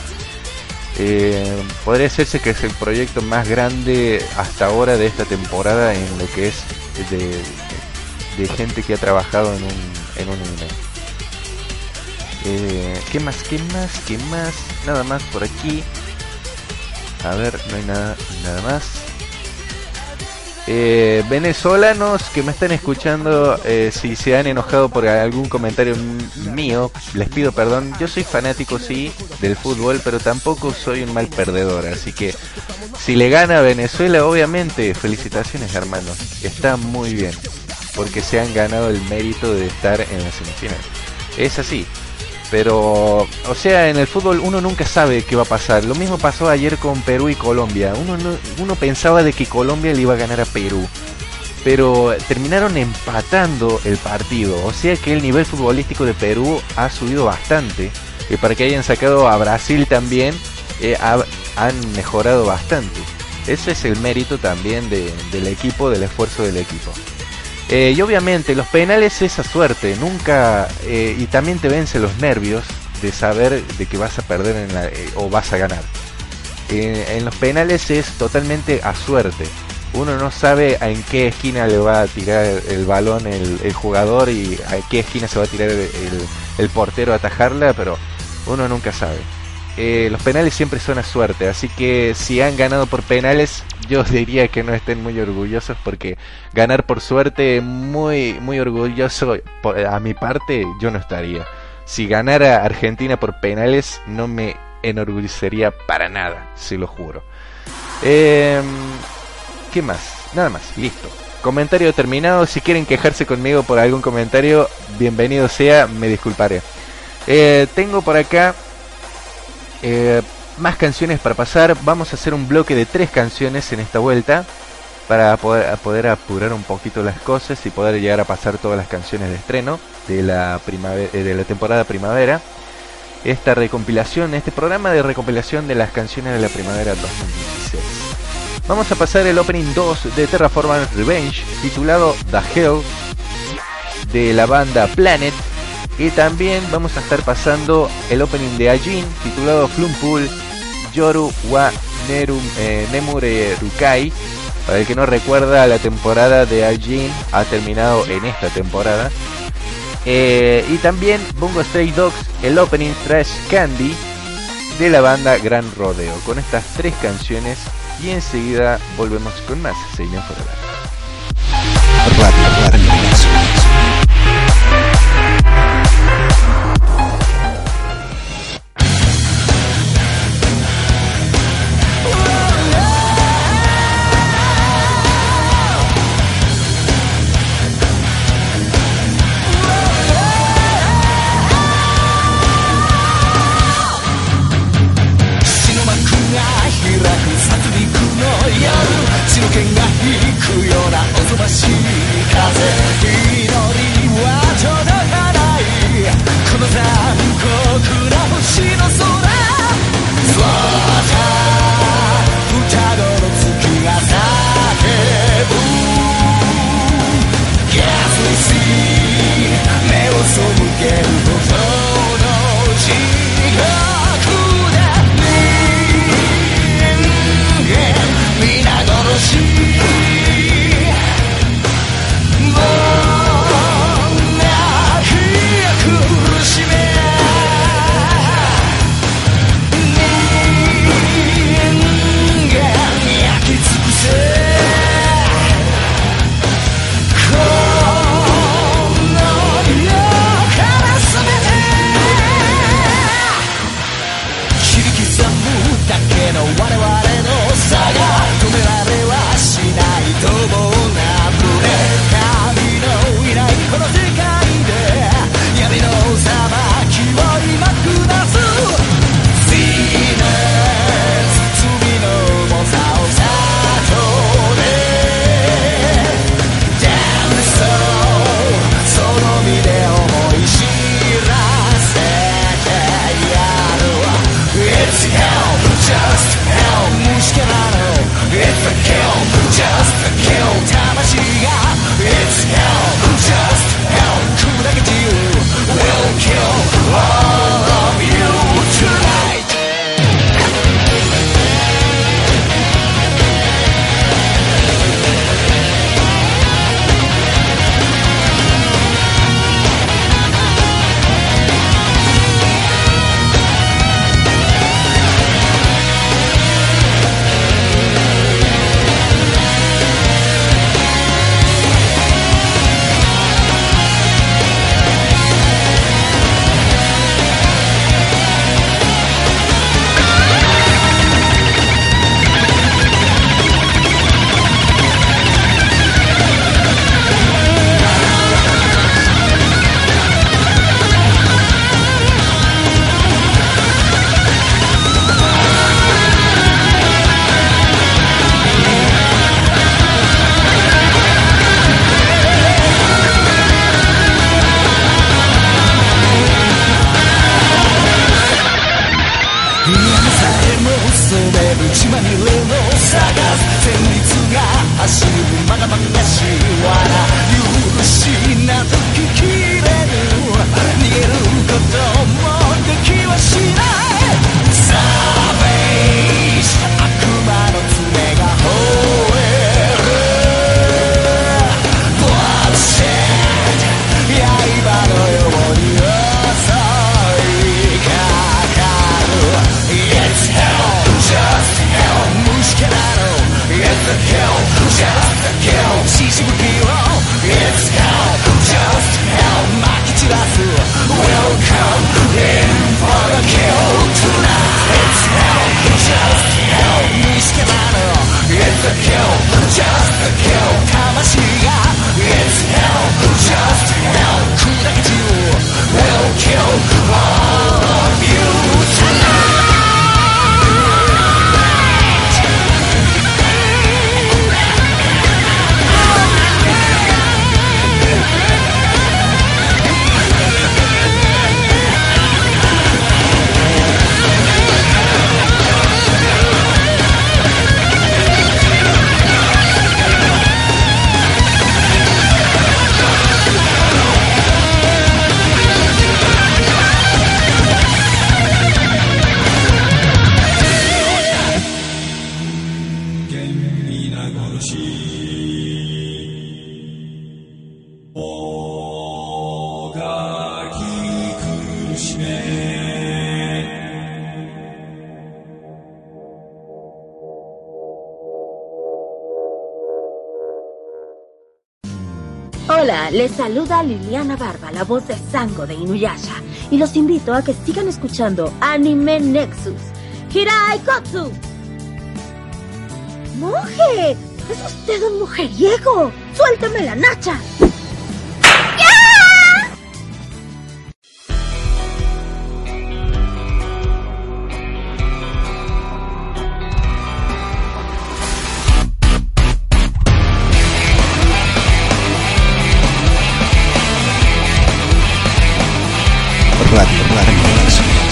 Eh, podría decirse que es el proyecto más grande hasta ahora de esta temporada en lo que es de, gente que ha trabajado en un, en un anime. Eh, ¿Qué más? ¿Qué más? ¿Qué más? Nada más por aquí. A ver, no hay nada, nada más. Eh, venezolanos que me están escuchando, eh, si se han enojado por algún comentario mío, les pido perdón. Yo soy fanático, sí, del fútbol, pero tampoco soy un mal perdedor. Así que si le gana Venezuela, obviamente, felicitaciones, hermanos. Está muy bien, porque se han ganado el mérito de estar en la semifinal. Es así. Pero, o sea, en el fútbol uno nunca sabe qué va a pasar. Lo mismo pasó ayer con Perú y Colombia. Uno, uno pensaba de que Colombia le iba a ganar a Perú. Pero terminaron empatando el partido. O sea que el nivel futbolístico de Perú ha subido bastante. Y para que hayan sacado a Brasil también, eh, han mejorado bastante. Ese es el mérito también del equipo, del esfuerzo del equipo. Eh, y obviamente los penales es esa suerte, nunca, eh, y también te vence los nervios de saber de que vas a perder eh, o vas a ganar. en los penales es totalmente a suerte. Uno no sabe en qué esquina le va a tirar el, balón el, jugador y a qué esquina se va a tirar el, el portero a atajarla, pero uno nunca sabe. Los penales siempre son a suerte, así que si han ganado por penales, yo diría que no estén muy orgullosos porque ganar por suerte, muy, muy orgulloso a mi parte, yo no estaría. si ganara Argentina por penales no me enorgullecería para nada, se lo juro. Em, ¿Qué más? Nada más, listo. Comentario terminado. Si quieren quejarse conmigo por algún comentario, bienvenido sea, me disculparé. Eh, tengo por acá eh, más canciones para pasar. Vamos a hacer un bloque de tres canciones en esta vuelta para poder, apurar un poquito las cosas y poder llegar a pasar todas las canciones de estreno de la, primavera, eh, de la temporada primavera. Esta recompilación, este programa de recompilación de las canciones de la primavera 2016. Vamos a pasar el opening 2 de Terraformers Revenge, titulado The Hell, de la banda Planet. Y también vamos a estar pasando el opening de Ajin, titulado Flumpool, Yoru wa Nerum, eh, Nemure Rukai. Para el que no recuerda, la temporada de Ajin ha terminado en esta temporada. Eh, y también Bungo Stray Dogs, el opening Trash Candy de la banda Gran Rodeo. Con estas tres canciones y enseguida volvemos con más Seinen Forever. Radio Anime Thank you. Saluda Liliana Barba, la voz de Sango de Inuyasha, y los invito a que sigan escuchando Anime Nexus. Hirai Kotsu. ¡Monje! ¡Es usted un mujeriego! ¡Suélteme la nacha! Radio Anime Nexus. Radio,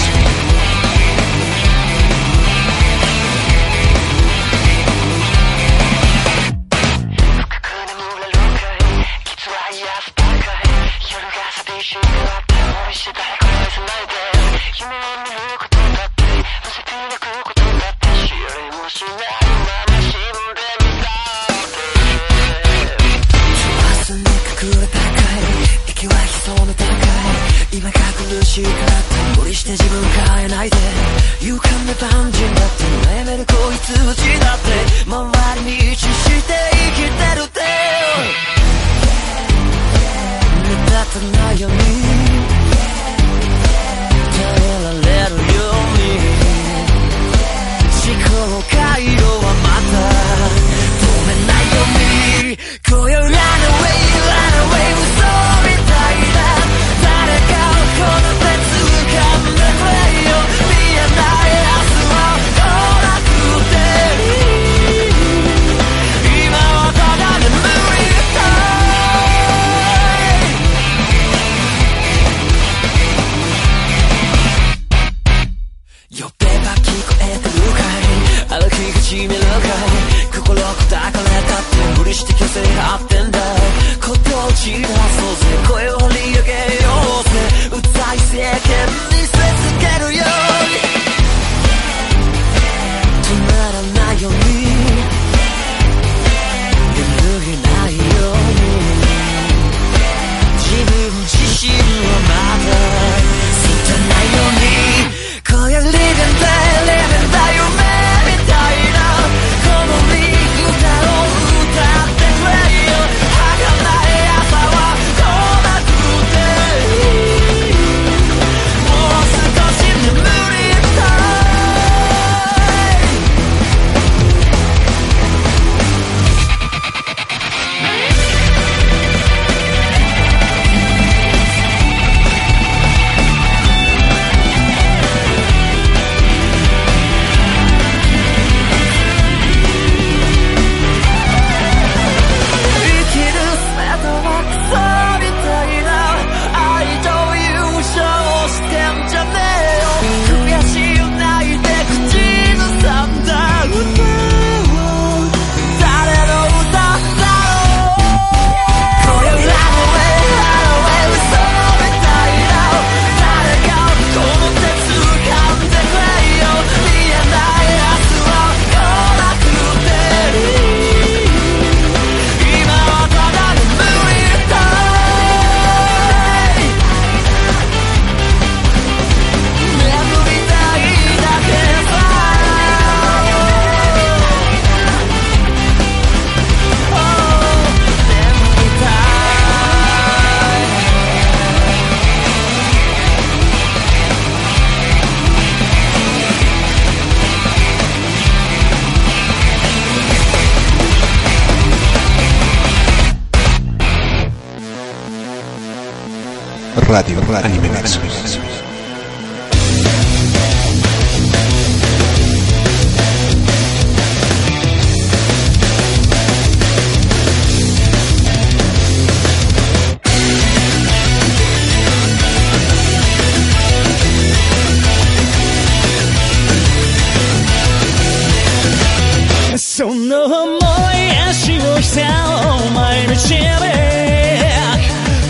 その想い足の下を前に導く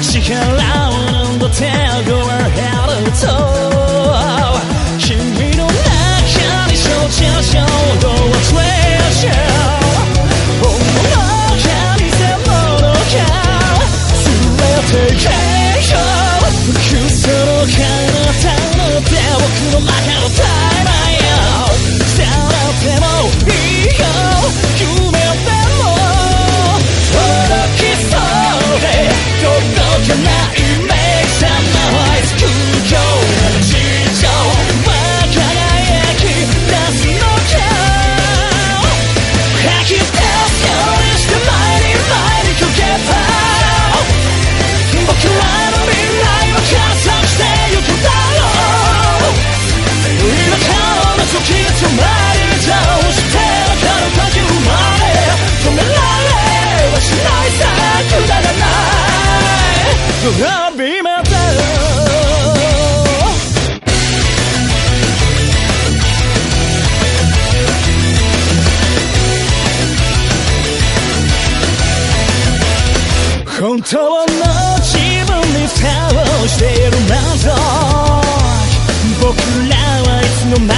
力を生んだ手を Go ahead and talk 僕らはいつの間に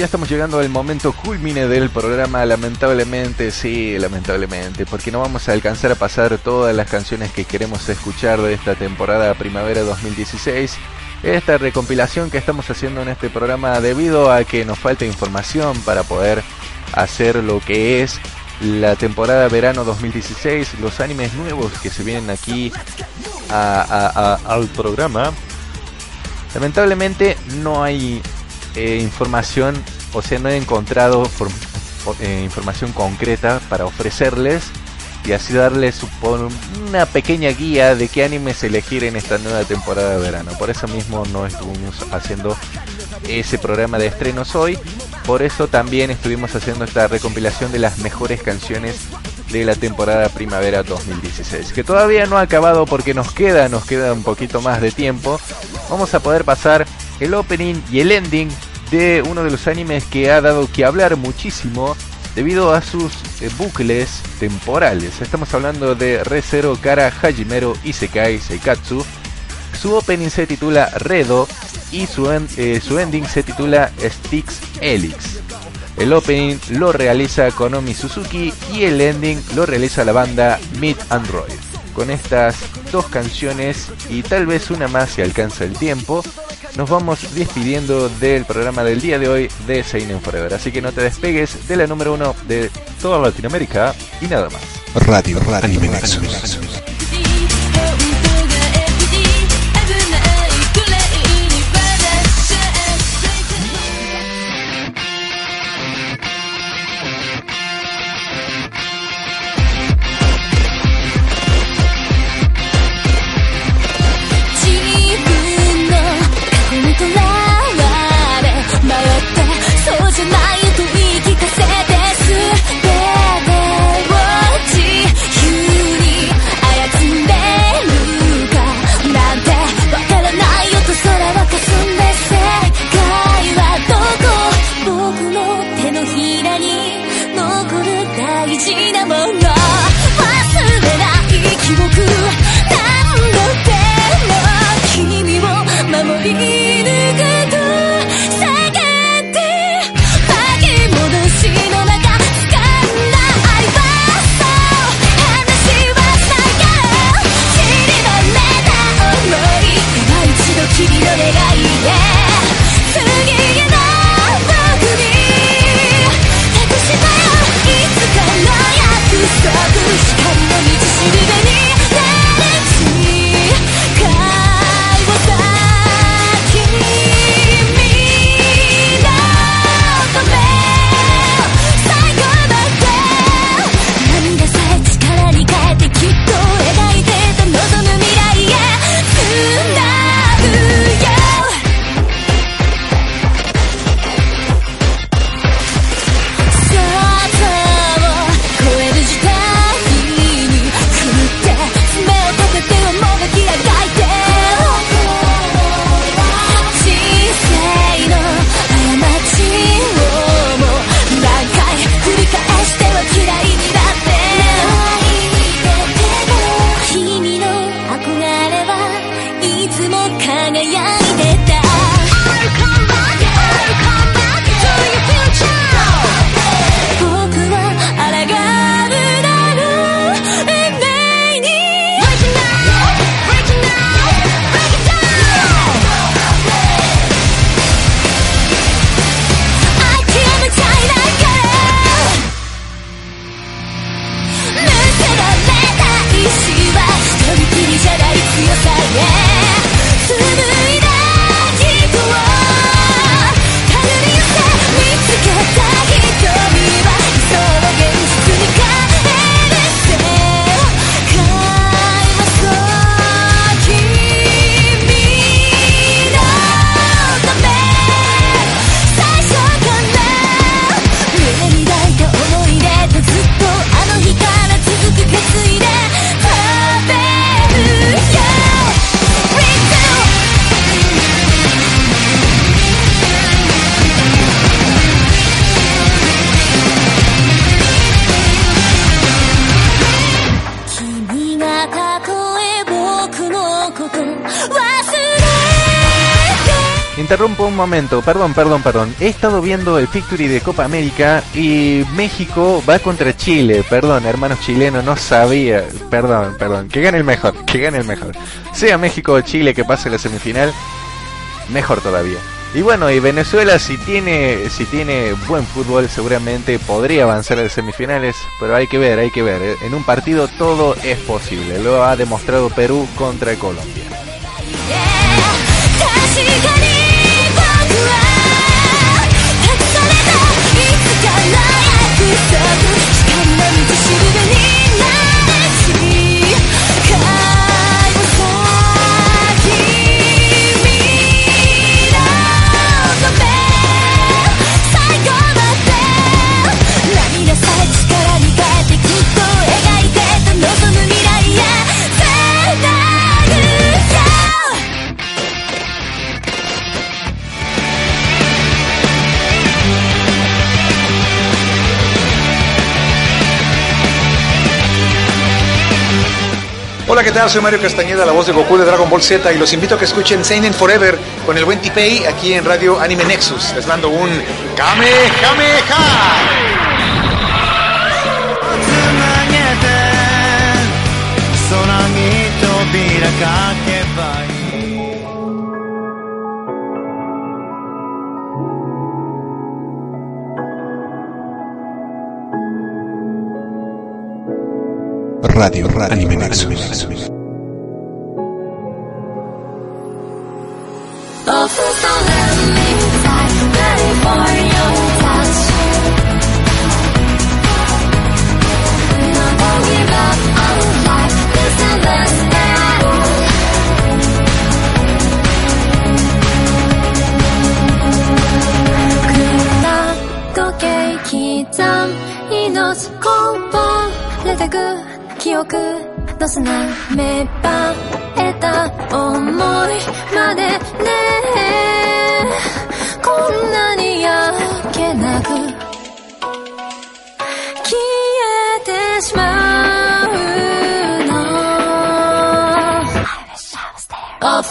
ya estamos llegando al momento culmine del programa, lamentablemente, sí, lamentablemente, porque no vamos a alcanzar a pasar todas las canciones que queremos escuchar de esta temporada primavera 2016. esta recompilación que estamos haciendo en este programa debido a que nos falta información para poder hacer lo que es la temporada verano 2016, los animes nuevos que se vienen aquí al programa. Lamentablemente no hay eh, información, o sea, no he encontrado eh, información concreta para ofrecerles y así darles una pequeña guía de qué animes elegir en esta nueva temporada de verano. Por eso mismo no estuvimos haciendo ese programa de estrenos hoy. Por eso también estuvimos haciendo esta recompilación de las mejores canciones de la temporada primavera 2016, que todavía no ha acabado porque nos queda, nos queda un poquito más de tiempo. Vamos a poder pasar el opening y el ending de uno de los animes que ha dado que hablar muchísimo debido a sus eh, bucles temporales. Estamos hablando de ReZero Kara Hajimero Isekai Seikatsu. Su opening se titula Redo y su, eh, su ending se titula Styx Helix. El opening lo realiza Konomi Suzuki y el ending lo realiza la banda Meet Android. Con estas dos canciones y tal vez una más si alcanza el tiempo, nos vamos despidiendo del programa del día de hoy de Seinen Forever. Así que no te despegues de la número uno de toda Latinoamérica y nada más. Radio Anime Nexus. 自 perdón, perdón, perdón. He estado viendo el Victory de Copa América y México va contra Chile. Perdón, hermanos chilenos, no sabía. Perdón, perdón. Que gane el mejor, que gane el mejor. Sea México o Chile que pase la semifinal. mejor todavía. Y bueno, y Venezuela si tiene, si tiene buen fútbol seguramente podría avanzar a las semifinales, pero hay que ver, hay que ver. En un partido todo es posible, lo ha demostrado Perú contra Colombia. ¿qué tal? Soy Mario Castañeda, la voz de Goku de Dragon Ball Z y los invito a que escuchen Seinen Forever con el buen Tipei aquí en Radio Anime Nexus. Les mando un Kamehameha. つなげて空に扉かけばいい 」Radio, Radio Anime Nexus. Offers don't 記憶の砂芽生えた思いまでねこんなにやけなく消えてしまうの Oh,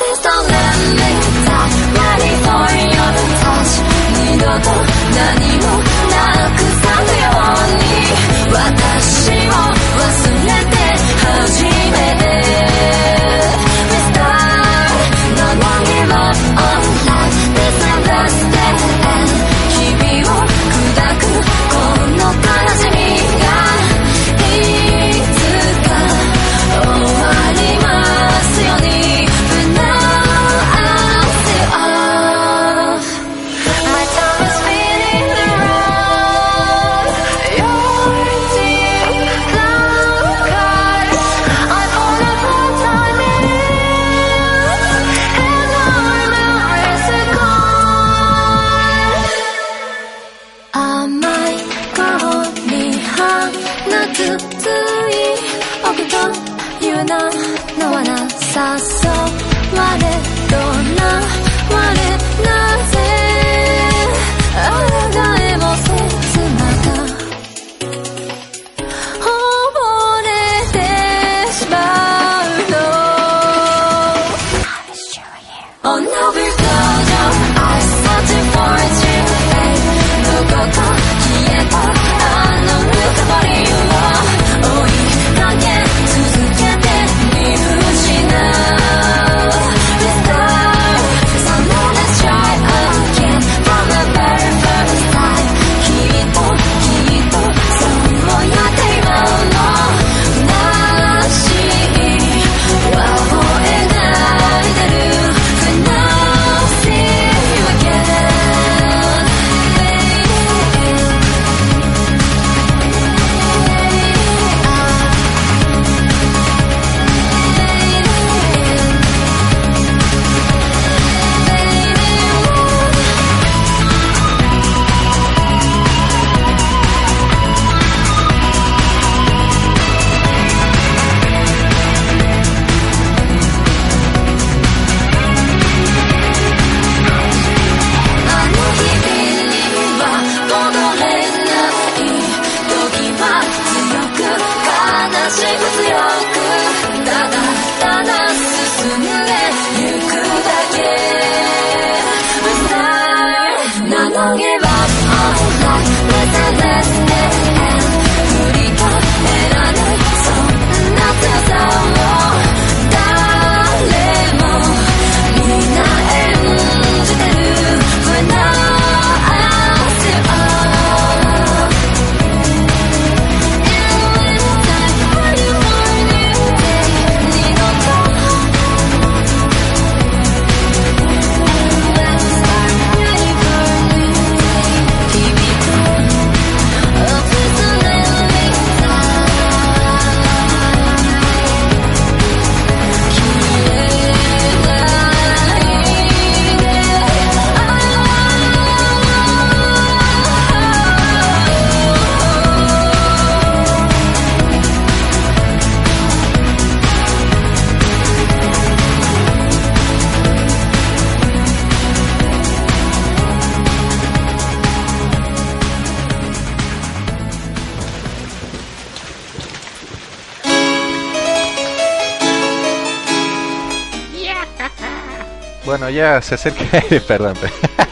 Bueno, ya se acerca, perdón,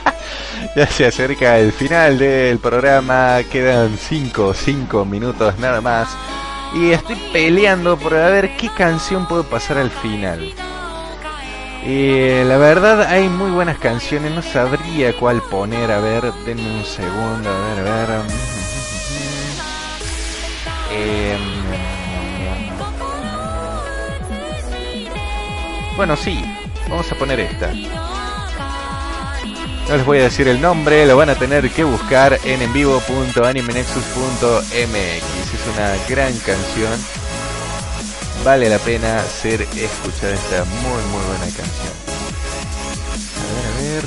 ya se acerca el final del programa, quedan 5, 5 minutos nada más. Y estoy peleando por a ver qué canción puedo pasar al final. Y la verdad hay muy buenas canciones, no sabría cuál poner, a ver, denme un segundo, a ver, a ver. Em, bueno, sí, vamos a poner esta. No les voy a decir el nombre, lo van a tener que buscar en envivo.animenexus.mx. Es una gran canción. Vale la pena ser escuchada esta muy muy buena canción. A ver, a ver.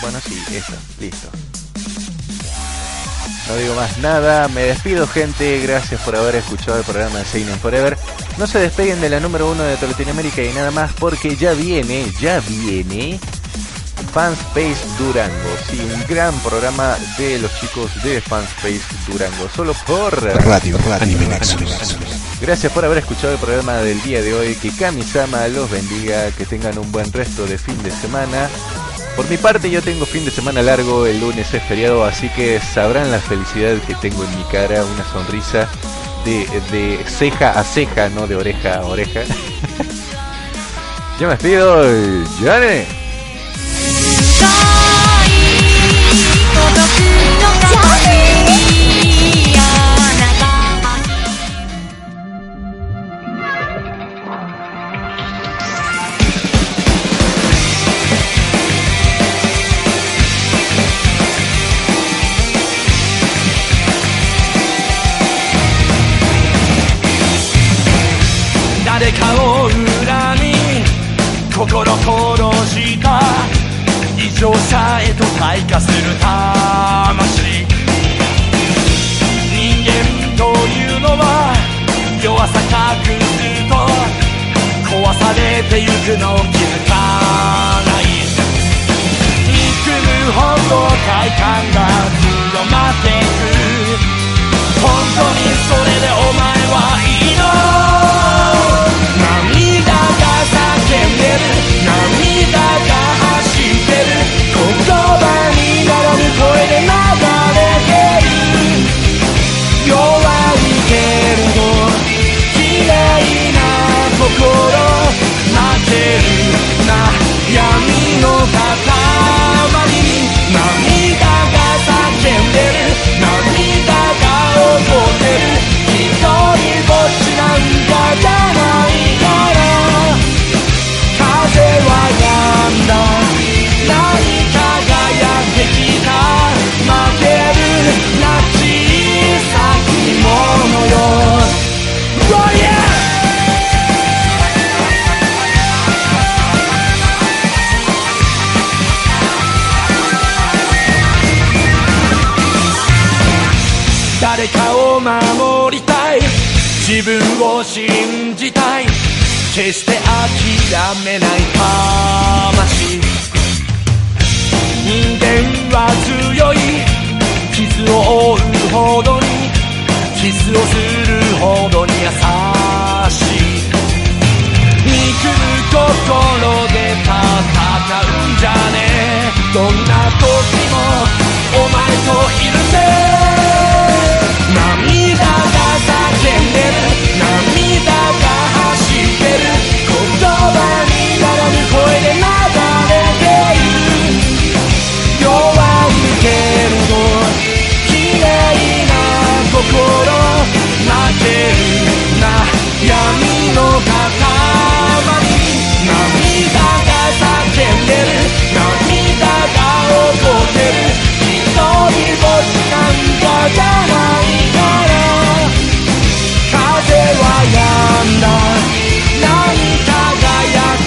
Bueno, sí, esta, listo. No digo más nada, me despido gente, gracias por haber escuchado el programa de Seinen Forever. No se despeguen de la número uno de toda Latinoamérica y nada más porque ya viene, ya viene Fanspace Durango. Sí, un gran programa de los chicos de Fanspace Durango, solo por Radio, Radio Anime Nexus. Gracias por haber escuchado el programa del día de hoy. Que Kamisama los bendiga, que tengan un buen resto de fin de semana. Por mi parte yo tengo fin de semana largo, el lunes es feriado, así que sabrán la felicidad que tengo en mi cara, una sonrisa de, de ceja a ceja, no de oreja a oreja. yo me despido, Yane. されてゆくのを気づかない。憎むほど快感が Dame la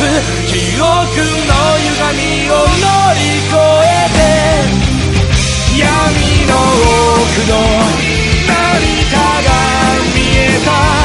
ず記憶の歪みを乗り越えて闇の奥の何かが見えた。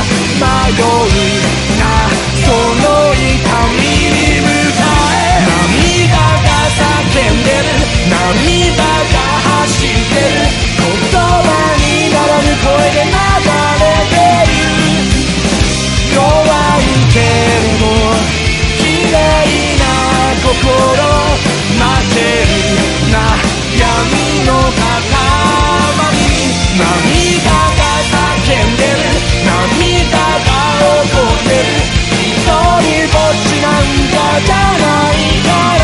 ないから。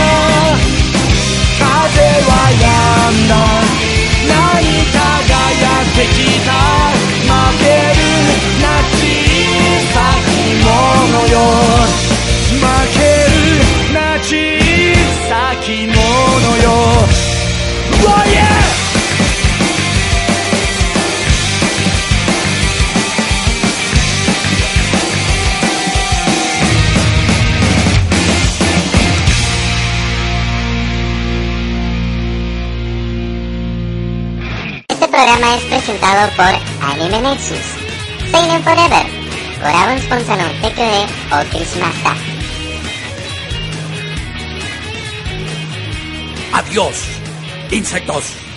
風は止んだ por Anime Nexus, Seinen Forever, Goravon Sponsor no de Okishimasta. Adiós, insectos.